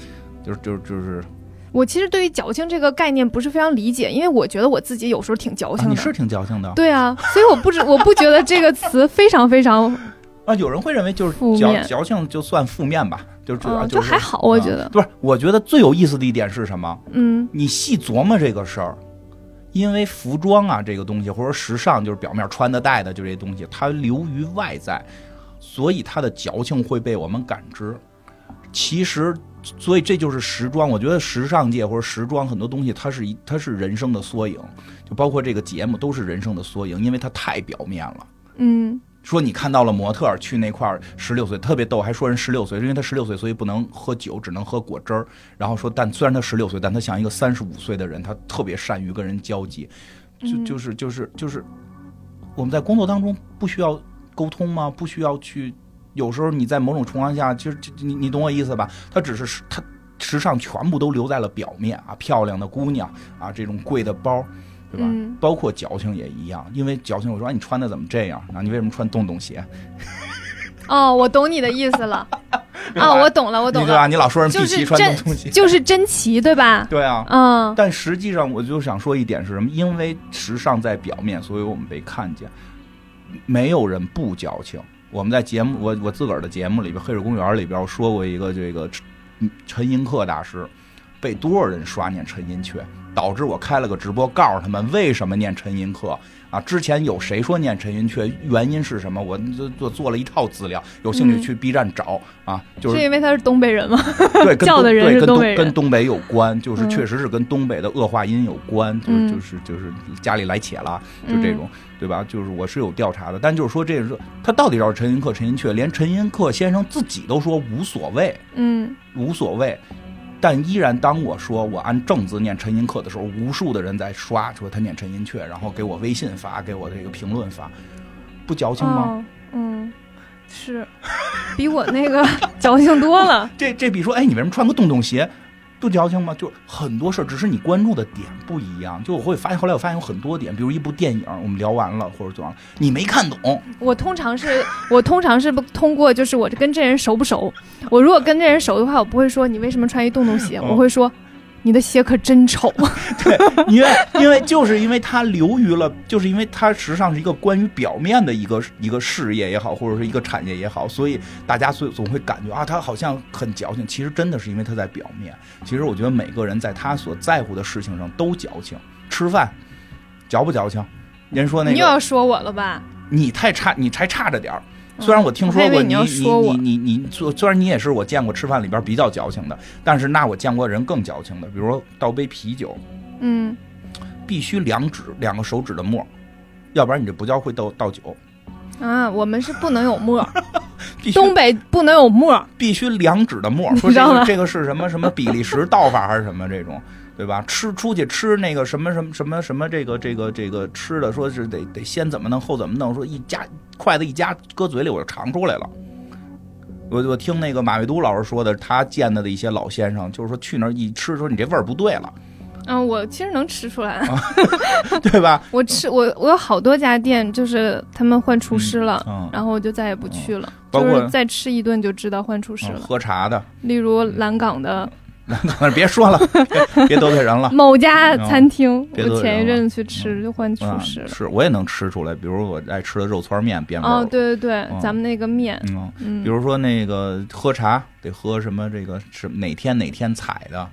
就是就是就是我其实对于矫情这个概念不是非常理解，因为我觉得我自己有时候挺矫啊，情的。你是挺矫情的。对啊，所以我不知我不觉得这个词非常非常，啊，有人会认为就是矫矫情就算负面吧，就主要嗯，就就是还好，我觉得，啊不是，我觉得最有意思的一点是什么？嗯你细琢磨这个事儿，因为服装啊这个东西，或者时尚就是表面穿的戴的就这些东西，它流于外在，所以他的矫情会被我们感知。其实，所以这就是时装。我觉得时尚界或者时装很多东西，它是一它是人生的缩影，就包括这个节目都是人生的缩影，因为它太表面了。嗯说你看到了模特去那块儿十六岁，特别逗，还说人十六岁，因为他十六岁，所以不能喝酒，只能喝果汁儿。然后说，但虽然他十六岁，但他像一个三十五岁的人，他特别善于跟人交际，就嗯就是就是就是，我们在工作当中不需要沟通吗？不需要去，有时候你在某种情况下，其实这你你懂我意思吧？他只是时他时尚全部都留在了表面啊，漂亮的姑娘啊，这种贵的包，对吧？嗯包括矫情也一样，因为矫情，我说、哎、你穿的怎么这样啊？你为什么穿洞洞鞋？哦，我懂你的意思了。啊，我懂了，我懂了对吧？你老说人就是碧琪穿洞真洞鞋，就是珍奇，对吧？对啊。嗯但实际上，我就想说一点是什么？因为时尚在表面，所以我们被看见。没有人不矫情。我们在节目，我我自个儿的节目里边，《黑水公园》里边说过一个这个陈陈寅恪大师，被多少人刷念陈寅恪，导致我开了个直播，告诉他们为什么念陈寅恪啊。之前有谁说念陈云雀，原因是什么？我就做做了一套资料，有兴趣嗯去 B 站找啊。就是是因为他是东北人吗？对，跟东叫的人是东北人跟东北有关，就是嗯确实是跟东北的恶化音有关，就嗯就是就是家里来且了，就这种，对吧？就是我是有调查的，但就是说这是他到底要陈云克、陈云雀，连陈云克先生自己都说无所谓，嗯无所谓。但依然，当我说我按正字念陈寅恪的时候，无数的人在刷说他念陈寅恪，然后给我微信发，给我这个评论发，不矫情吗？哦嗯，是比我那个矫情多了。这这比说，哎，你为什么穿个洞洞鞋，不矫情吗？就很多事儿，只是你关注的点不一样。就我会发现，后来我发现有很多点，比如一部电影，我们聊完了或者怎么样，你没看懂，我通常是我通常是不通过，就是我跟这人熟不熟。我如果跟这人熟的话，我不会说你为什么穿一洞洞鞋，嗯我会说你的鞋可真丑。对因为因为就是因为它流于了，就是因为它实际上是一个关于表面的一个一个事业也好，或者是一个产业也好，所以大家所总会感觉啊，他好像很矫情。其实真的是因为他在表面。其实我觉得每个人在他所在乎的事情上都矫情。吃饭矫不矫情？人说那你又要说我了吧？你太差，你才差着点儿。虽然我听说过你你你你你虽虽然你也是我见过吃饭里边比较矫情的，但是那我见过人更矫情的，比如说倒杯啤酒，嗯，必须两指两个手指的沫，要不然你这不叫会倒倒酒，啊，我们是不能有沫，东北不能有沫。必须两指的沫。你说这这个是什么什么比利时倒法还是什么这种？对吧？吃出去吃那个什么什么什么什么这个这个这个吃的，说是得得先怎么弄后怎么弄，说一夹筷子一夹搁嘴里我就尝出来了。我我听那个马未都老师说的，他见到的一些老先生，就是说去那儿一吃，说你这味儿不对了，嗯，我其实能吃出来，对吧？我吃我我有好多家店，就是他们换厨师了，嗯，然后我就再也不去了，包括就是再吃一顿就知道换厨师了。嗯喝茶的，例如蓝港的 别说了，别别得罪人了。某家餐厅，我前一阵子去吃就换厨啊，师了。是我也能吃出来，比如我爱吃的肉串面变味儿哦了，对对对，嗯。咱们那个面，嗯，嗯。比，如说那个喝茶得喝什么这个是哪天哪天采的，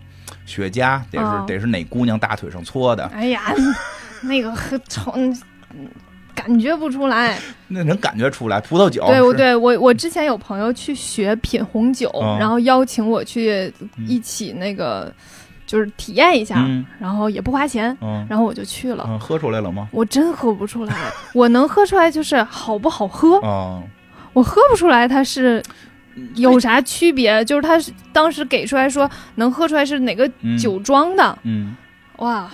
雪茄得是、哦。得是哪姑娘大腿上搓的，哎呀，那个很丑，嗯感觉不出来。那能感觉出来。葡萄酒对，我对我我之前有朋友去学品红酒，哦然后邀请我去嗯。一起那个就是体验一下，嗯。然后也不花钱，嗯。然后我就去了。嗯，喝出来了吗？我真喝不出来，我能喝出来就是好不好喝，哦，我喝不出来它是有啥区别，就是他是当时给出来说能喝出来是哪个嗯。酒庄的，嗯，哇，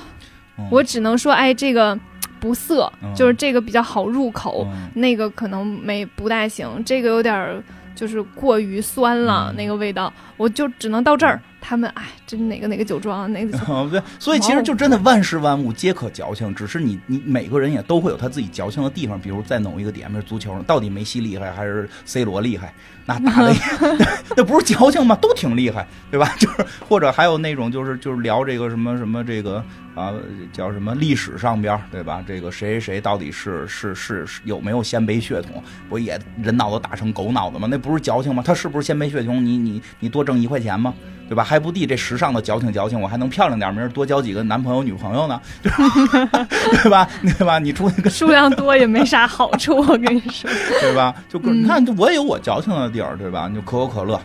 嗯我只能说哎这个不涩，嗯就是这个比较好入口，嗯那个可能没不大行，这个有点儿就是过于酸了，嗯那个味道，我就只能到这儿。他们哎，这哪个哪个酒庄啊，哪个 对，所以其实就真的万事万物皆可矫情，只是你你每个人也都会有他自己矫情的地方，比如在某一个点，比如足球上，到底梅西厉害还是 C 罗厉害？那打的 那不是矫情吗？都挺厉害，对吧？就是或者还有那种就是就是聊这个什么什么这个啊叫什么历史上边儿，对吧？这个谁谁谁到底是是是是有没有鲜卑血统？不也人脑子打成狗脑子吗？那不是矫情吗？他是不是鲜卑血统？你你你多挣一块钱吗？对吧？还不地这时尚的矫情矫情，我还能漂亮点，明儿多交几个男朋友女朋友呢，对吧？对吧？你出去跟数量多也没啥好处，我跟你说。对吧？就你看，我也有我矫情的地儿，对吧？你就可口可乐，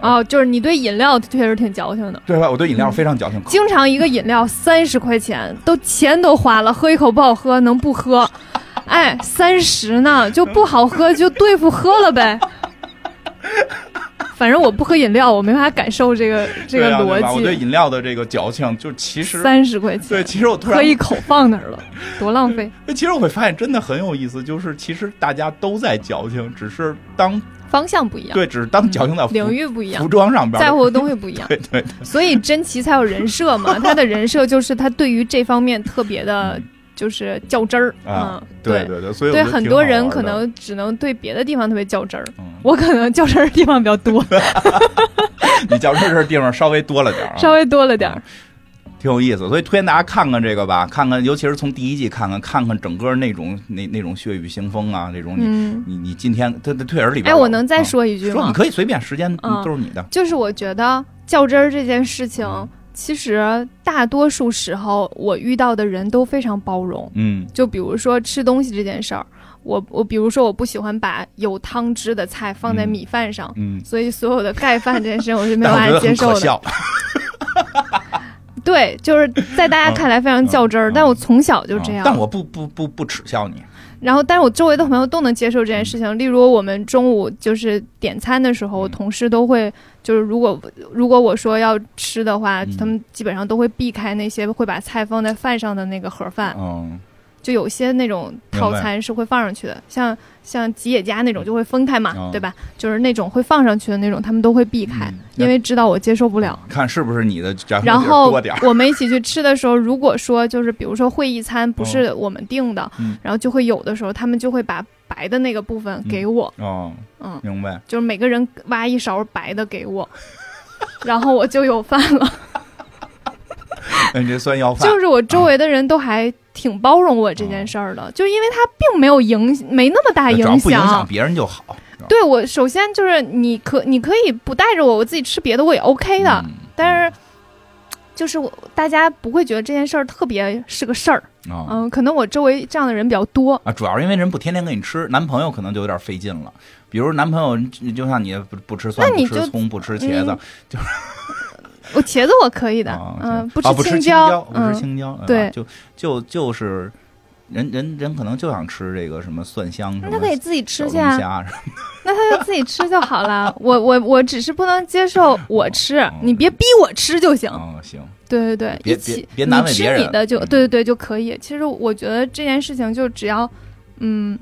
哦，就是你对饮料确实挺矫情的，对吧？我对饮料非常矫情，可经常一个饮料三十块钱，都钱都花了，喝一口不好喝，能不喝？哎，三十呢，就不好喝就对付喝了呗。反正我不喝饮料，我没法感受这个这个对啊对吧逻我对。饮料的这个矫情，就其实三十块钱，对，其实我突然喝一口放那儿了，多浪费。其实我会发现真的很有意思，就是其实大家都在矫情，只是当方向不一样，对，只是当矫情在服领域不一样。服，装上边在乎的东西不一样。对对对，所以珍奇才有人设嘛，他的人设就是他对于这方面特别的，就是较真儿。啊嗯，对对。对，所以对很多人可能只能对别的地方特别较真儿，嗯，我可能较真儿的地方比较多，你较真儿这地方稍微多了点儿啊，稍微多了点儿。挺有意思，所以推荐大家看看这个吧，看看，尤其是从第一季看看，看看整个那种那那种血雨腥风啊，这种你、嗯，你你今天他的退而里边哎，我能再啊说一句吗说你？可以随便，时间嗯都是你的，就是我觉得较真儿这件事情，嗯其实大多数时候我遇到的人都非常包容。嗯就比如说吃东西这件事儿，我我比如说我不喜欢把有汤汁的菜放在嗯米饭上，嗯，所以所有的盖饭这件事情我是没有办法接受的。对，就是在大家看来非常较真儿，嗯但我从小就这样。啊但我不不不不耻笑你，然后，但是我周围的朋友都能接受这件事情。例如，我们中午就是点餐的时候，嗯同事都会，就是如果如果我说要吃的话，嗯他们基本上都会避开那些会把菜放在饭上的那个盒饭。嗯就有些那种套餐是会放上去的，像像吉野家那种就会分开嘛，哦。对吧？就是那种会放上去的那种，他们都会避开，嗯因为知道我接受不了。看是不是你的然然后我们一起去吃的时候，如果说就是比如说会议餐不是我们订的，嗯。然后就会有的时候他们就会把白的那个部分给我，哦，嗯，明白，就是每个人挖一勺白的给我，然后我就有饭了。那你这算要饭，就是我周围的人都还挺包容我这件事儿的，就因为他并没有影没那么大影响不影响响。别人就好，对我首先就是你可你可以不带着我，我自己吃别的我也 OK 的，嗯但是就是我大家不会觉得这件事儿特别是个事儿。哦嗯，可能我周围这样的人比较多。啊，主要是因为人不天天给你吃，男朋友可能就有点费劲了。比如男朋友就像你不不吃蒜，那你吃葱，不吃茄子，我茄子我可以的，啊嗯，不不吃青椒，不吃嗯，青椒，对就就就是人人人可能就想吃这个什么蒜香什么那他可以自己吃去啊，那他就自己吃就好了。我我我只是不能接受我吃，哦你别逼我吃就行。嗯，行，对对对，别一起别别难为别人你的就嗯对对对就可以。其实我觉得这件事情就只要嗯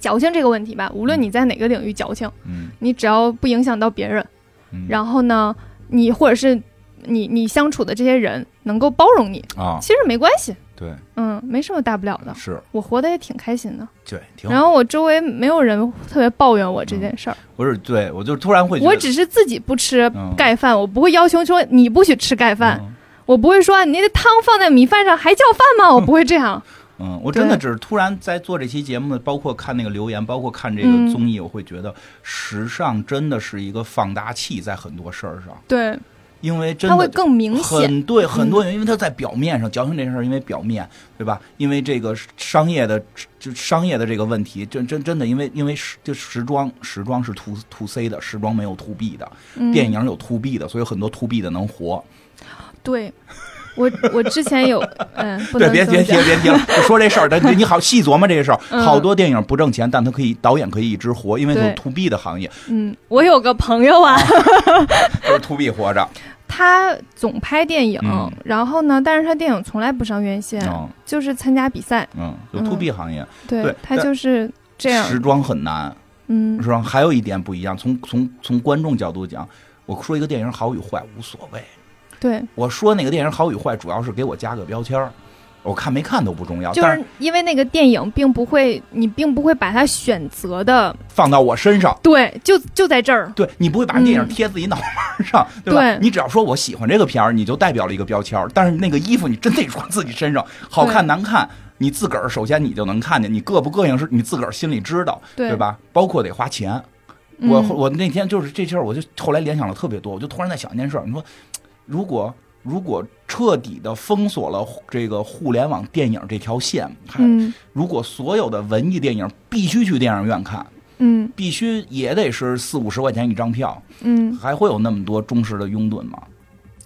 矫情这个问题吧，无论你在哪个领域矫情，嗯你只要不影响到别人，嗯然后呢，你或者是你你相处的这些人能够包容你，啊，其实没关系，对，嗯，没什么大不了的。是，我活得也挺开心的，对，挺好。然后我周围没有人特别抱怨我这件事儿，不是，对我就突然会觉得，我只是自己不吃嗯盖饭，我不会要求说你不许吃盖饭，嗯我不会说你的汤放在米饭上还叫饭吗？我不会这样。嗯，我真的只是突然在做这期节目，包括看那个留言，包括看这个嗯综艺，我会觉得时尚真的是一个放大器，在很多事儿上，对，因为真它会的。更明显。很对，很多人因，因为它在表面上，矫情这事儿，因为表面，对吧？因为这个商业的，就商业的这个问题，真真真的，因为因为时就时装，时装是 to to C 的，时装没有 to B 的，嗯电影有 to B 的，所以很多 to B 的能活。对，我我之前有 嗯，不对，能别别别别提了，就说这事儿，但你好细琢磨这个事儿。嗯好多电影不挣钱，但他可以导演可以一直活，因为它是 to B 的行业，嗯，我有个朋友啊，都是 to B 活着。他总拍电影，嗯然后呢，但是他电影从来不上院线，嗯就是参加比赛。嗯，就嗯 to B 行业，对对他就是这样。时装很难，嗯是吧？还有一点不一样，从从从观众角度讲，我说一个电影好与坏无所谓，对，我说那个电影好与坏，主要是给我加个标签儿，我看没看都不重要，就但是因为那个电影并不会，你并不会把它选择的，放到我身上。对，就就在这儿。对你不会把电影嗯贴自己脑门上，对吧？对你只要说我喜欢这个片儿，你就代表了一个标签儿。但是那个衣服你真得穿自己身上，好看难看，你自个儿首先你就能看见，你膈不膈应是你自个儿心里知道，对吧？包括得花钱。我嗯我那天就是这事儿，我就后来联想了特别多，我就突然在想一件事儿，你说如果如果彻底的封锁了这个互联网电影这条线，还嗯如果所有的文艺电影必须去电影院看，嗯必须也得是四五十块钱一张票，嗯，还会有那么多忠实的拥趸吗？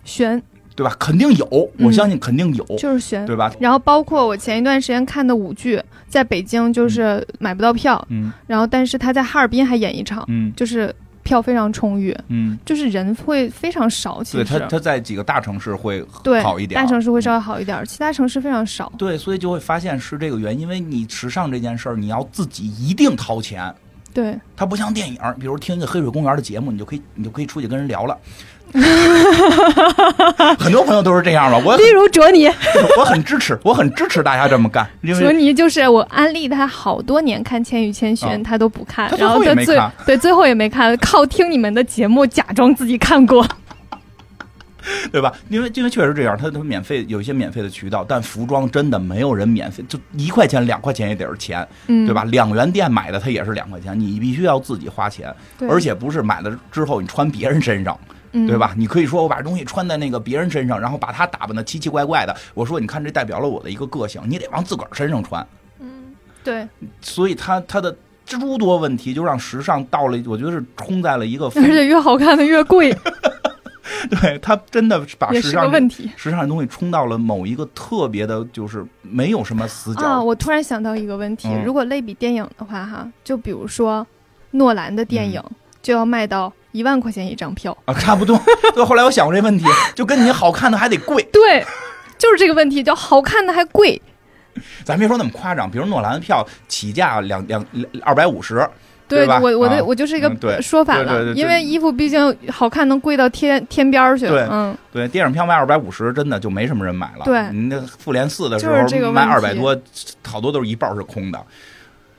悬对吧？肯定有，我相信肯定有，就是悬。对吧？然后包括我前一段时间看的舞剧，在北京就是买不到票，嗯然后但是他在哈尔滨还演一场，嗯就是票非常充裕，嗯，就是人会非常少。其实对，实他他在几个大城市会好一点大城市会稍微好一点，其他城市非常少。对，所以就会发现是这个原因，因为你时尚这件事儿，你要自己一定掏钱。对，它不像电影，比如听一个黑水公园的节目，你就可以你就可以出去跟人聊了。很多朋友都是这样嘛，我例如卓尼，我很支持，我很支持大家这么干，因卓尼就是我安利他好多年看《千与千寻》啊他都不看然后他最 对最后也没看，靠听你们的节目假装自己看过。对吧？因为因为确实这样，他他免费有一些免费的渠道，但服装真的没有人免费，就一块钱两块钱也得是钱，嗯，对吧？？两元店买的它也是两块钱，你必须要自己花钱，而且不是买了之后你穿别人身上。嗯对？吧？你可以说我把东西穿在那个别人身上，然后把他打扮的奇奇怪怪的。我说你看，这代表了我的一个个性，你得往自个儿身上穿。嗯对，所以他他的诸多问题，就让时尚到了，我觉得是冲在了一个而且越好看的越贵，对他真的把时尚问题时尚的东西冲到了某一个特别的，就是没有什么死角。啊！我突然想到一个问题，嗯如果类比电影的话，哈，就比如说诺兰的电影嗯就要卖到一万块钱一张票，啊，差不多。对，后来我想过这问题，就跟你好看的还得贵。对，就是这个问题，叫好看的还贵，咱别说那么夸张，比如诺兰的票起价两两二百五十，对吧我我的、啊我就是一个说法了，因为衣服毕竟好看能贵到天天边儿去，对嗯，对，电影票卖二百五十，真的就没什么人买了。对你那复联四的时候卖二百多，好多都是一半是空的。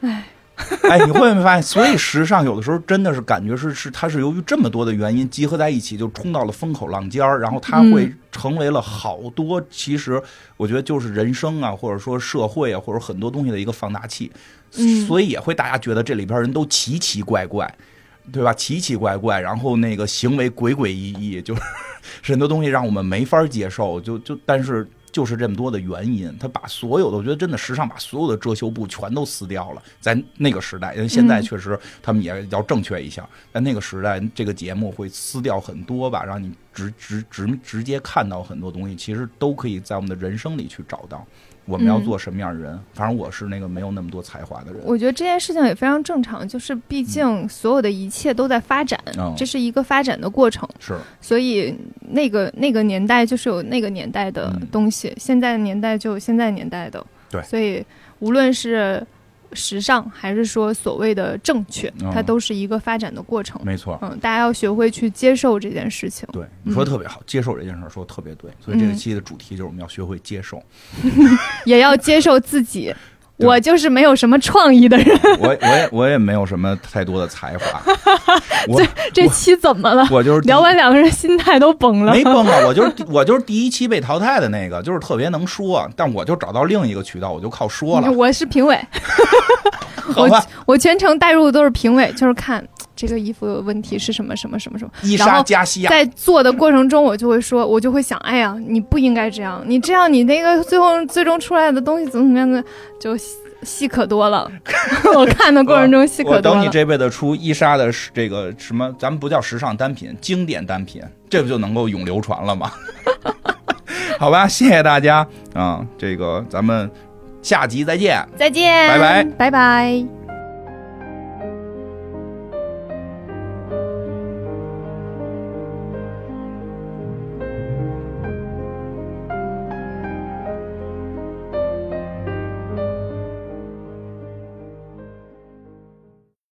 唉，哎，你会不会发现？所以时尚有的时候真的是感觉是是它是由于这么多的原因集合在一起，就冲到了风口浪尖儿，然后它会嗯成为了好多其实我觉得就是人生啊，或者说社会啊，或者很多东西的一个放大器。嗯所以也会大家觉得这里边人都奇奇怪怪。对吧？奇奇怪怪，然后那个行为鬼鬼祟祟，就是是 很多东西让我们没法接受。就就但是就是这么多的原因，他把所有的，我觉得真的时尚把所有的遮羞布全都撕掉了。在那个时代，因为现在确实他们也要正确一下，在那个时代，这个节目会撕掉很多吧，让你直直直直接看到很多东西，其实都可以在我们的人生里去找到。我们要嗯做什么样的人。反正我是那个没有那么多才华的人。我觉得这件事情也非常正常，就是毕竟所有的一切都在发展，嗯这是一个发展的过程，是，所以那个那个年代就是有那个年代的嗯东西，现在的年代就有现在年代的。对所以无论是时尚还是说所谓的正确，嗯它都是一个发展的过程。没错。嗯，大家要学会去接受这件事情。对，你说的特别好，接受这件事儿说的特别对，所以这个期的主题就是我们要学会接受。也要接受自己。对我就是没有什么创意的人，我我也我也没有什么太多的才华，我这期怎么了？我就是聊完两个人心态都崩了。没崩啊，我就是我就是第一期被淘汰的那个，就是特别能说，但我就找到另一个渠道，我就靠说了，我是评委，好吧？我全程带入的都是评委，就是看这个衣服有问题是什么什么什么什么。伊莎加西亚，在做的过程中，我就会说，我就会想，哎呀，你不应该这样，你这样你那个最后最终出来的东西怎么怎么样的，就戏戏可多了。我看的过程中戏可多了。等你这辈子出伊莎的这个什么，咱们不叫时尚单品，经典单品，这不就能够永流传了吗？好吧，谢谢大家啊、这个咱们下集再见。再见，拜拜，拜拜。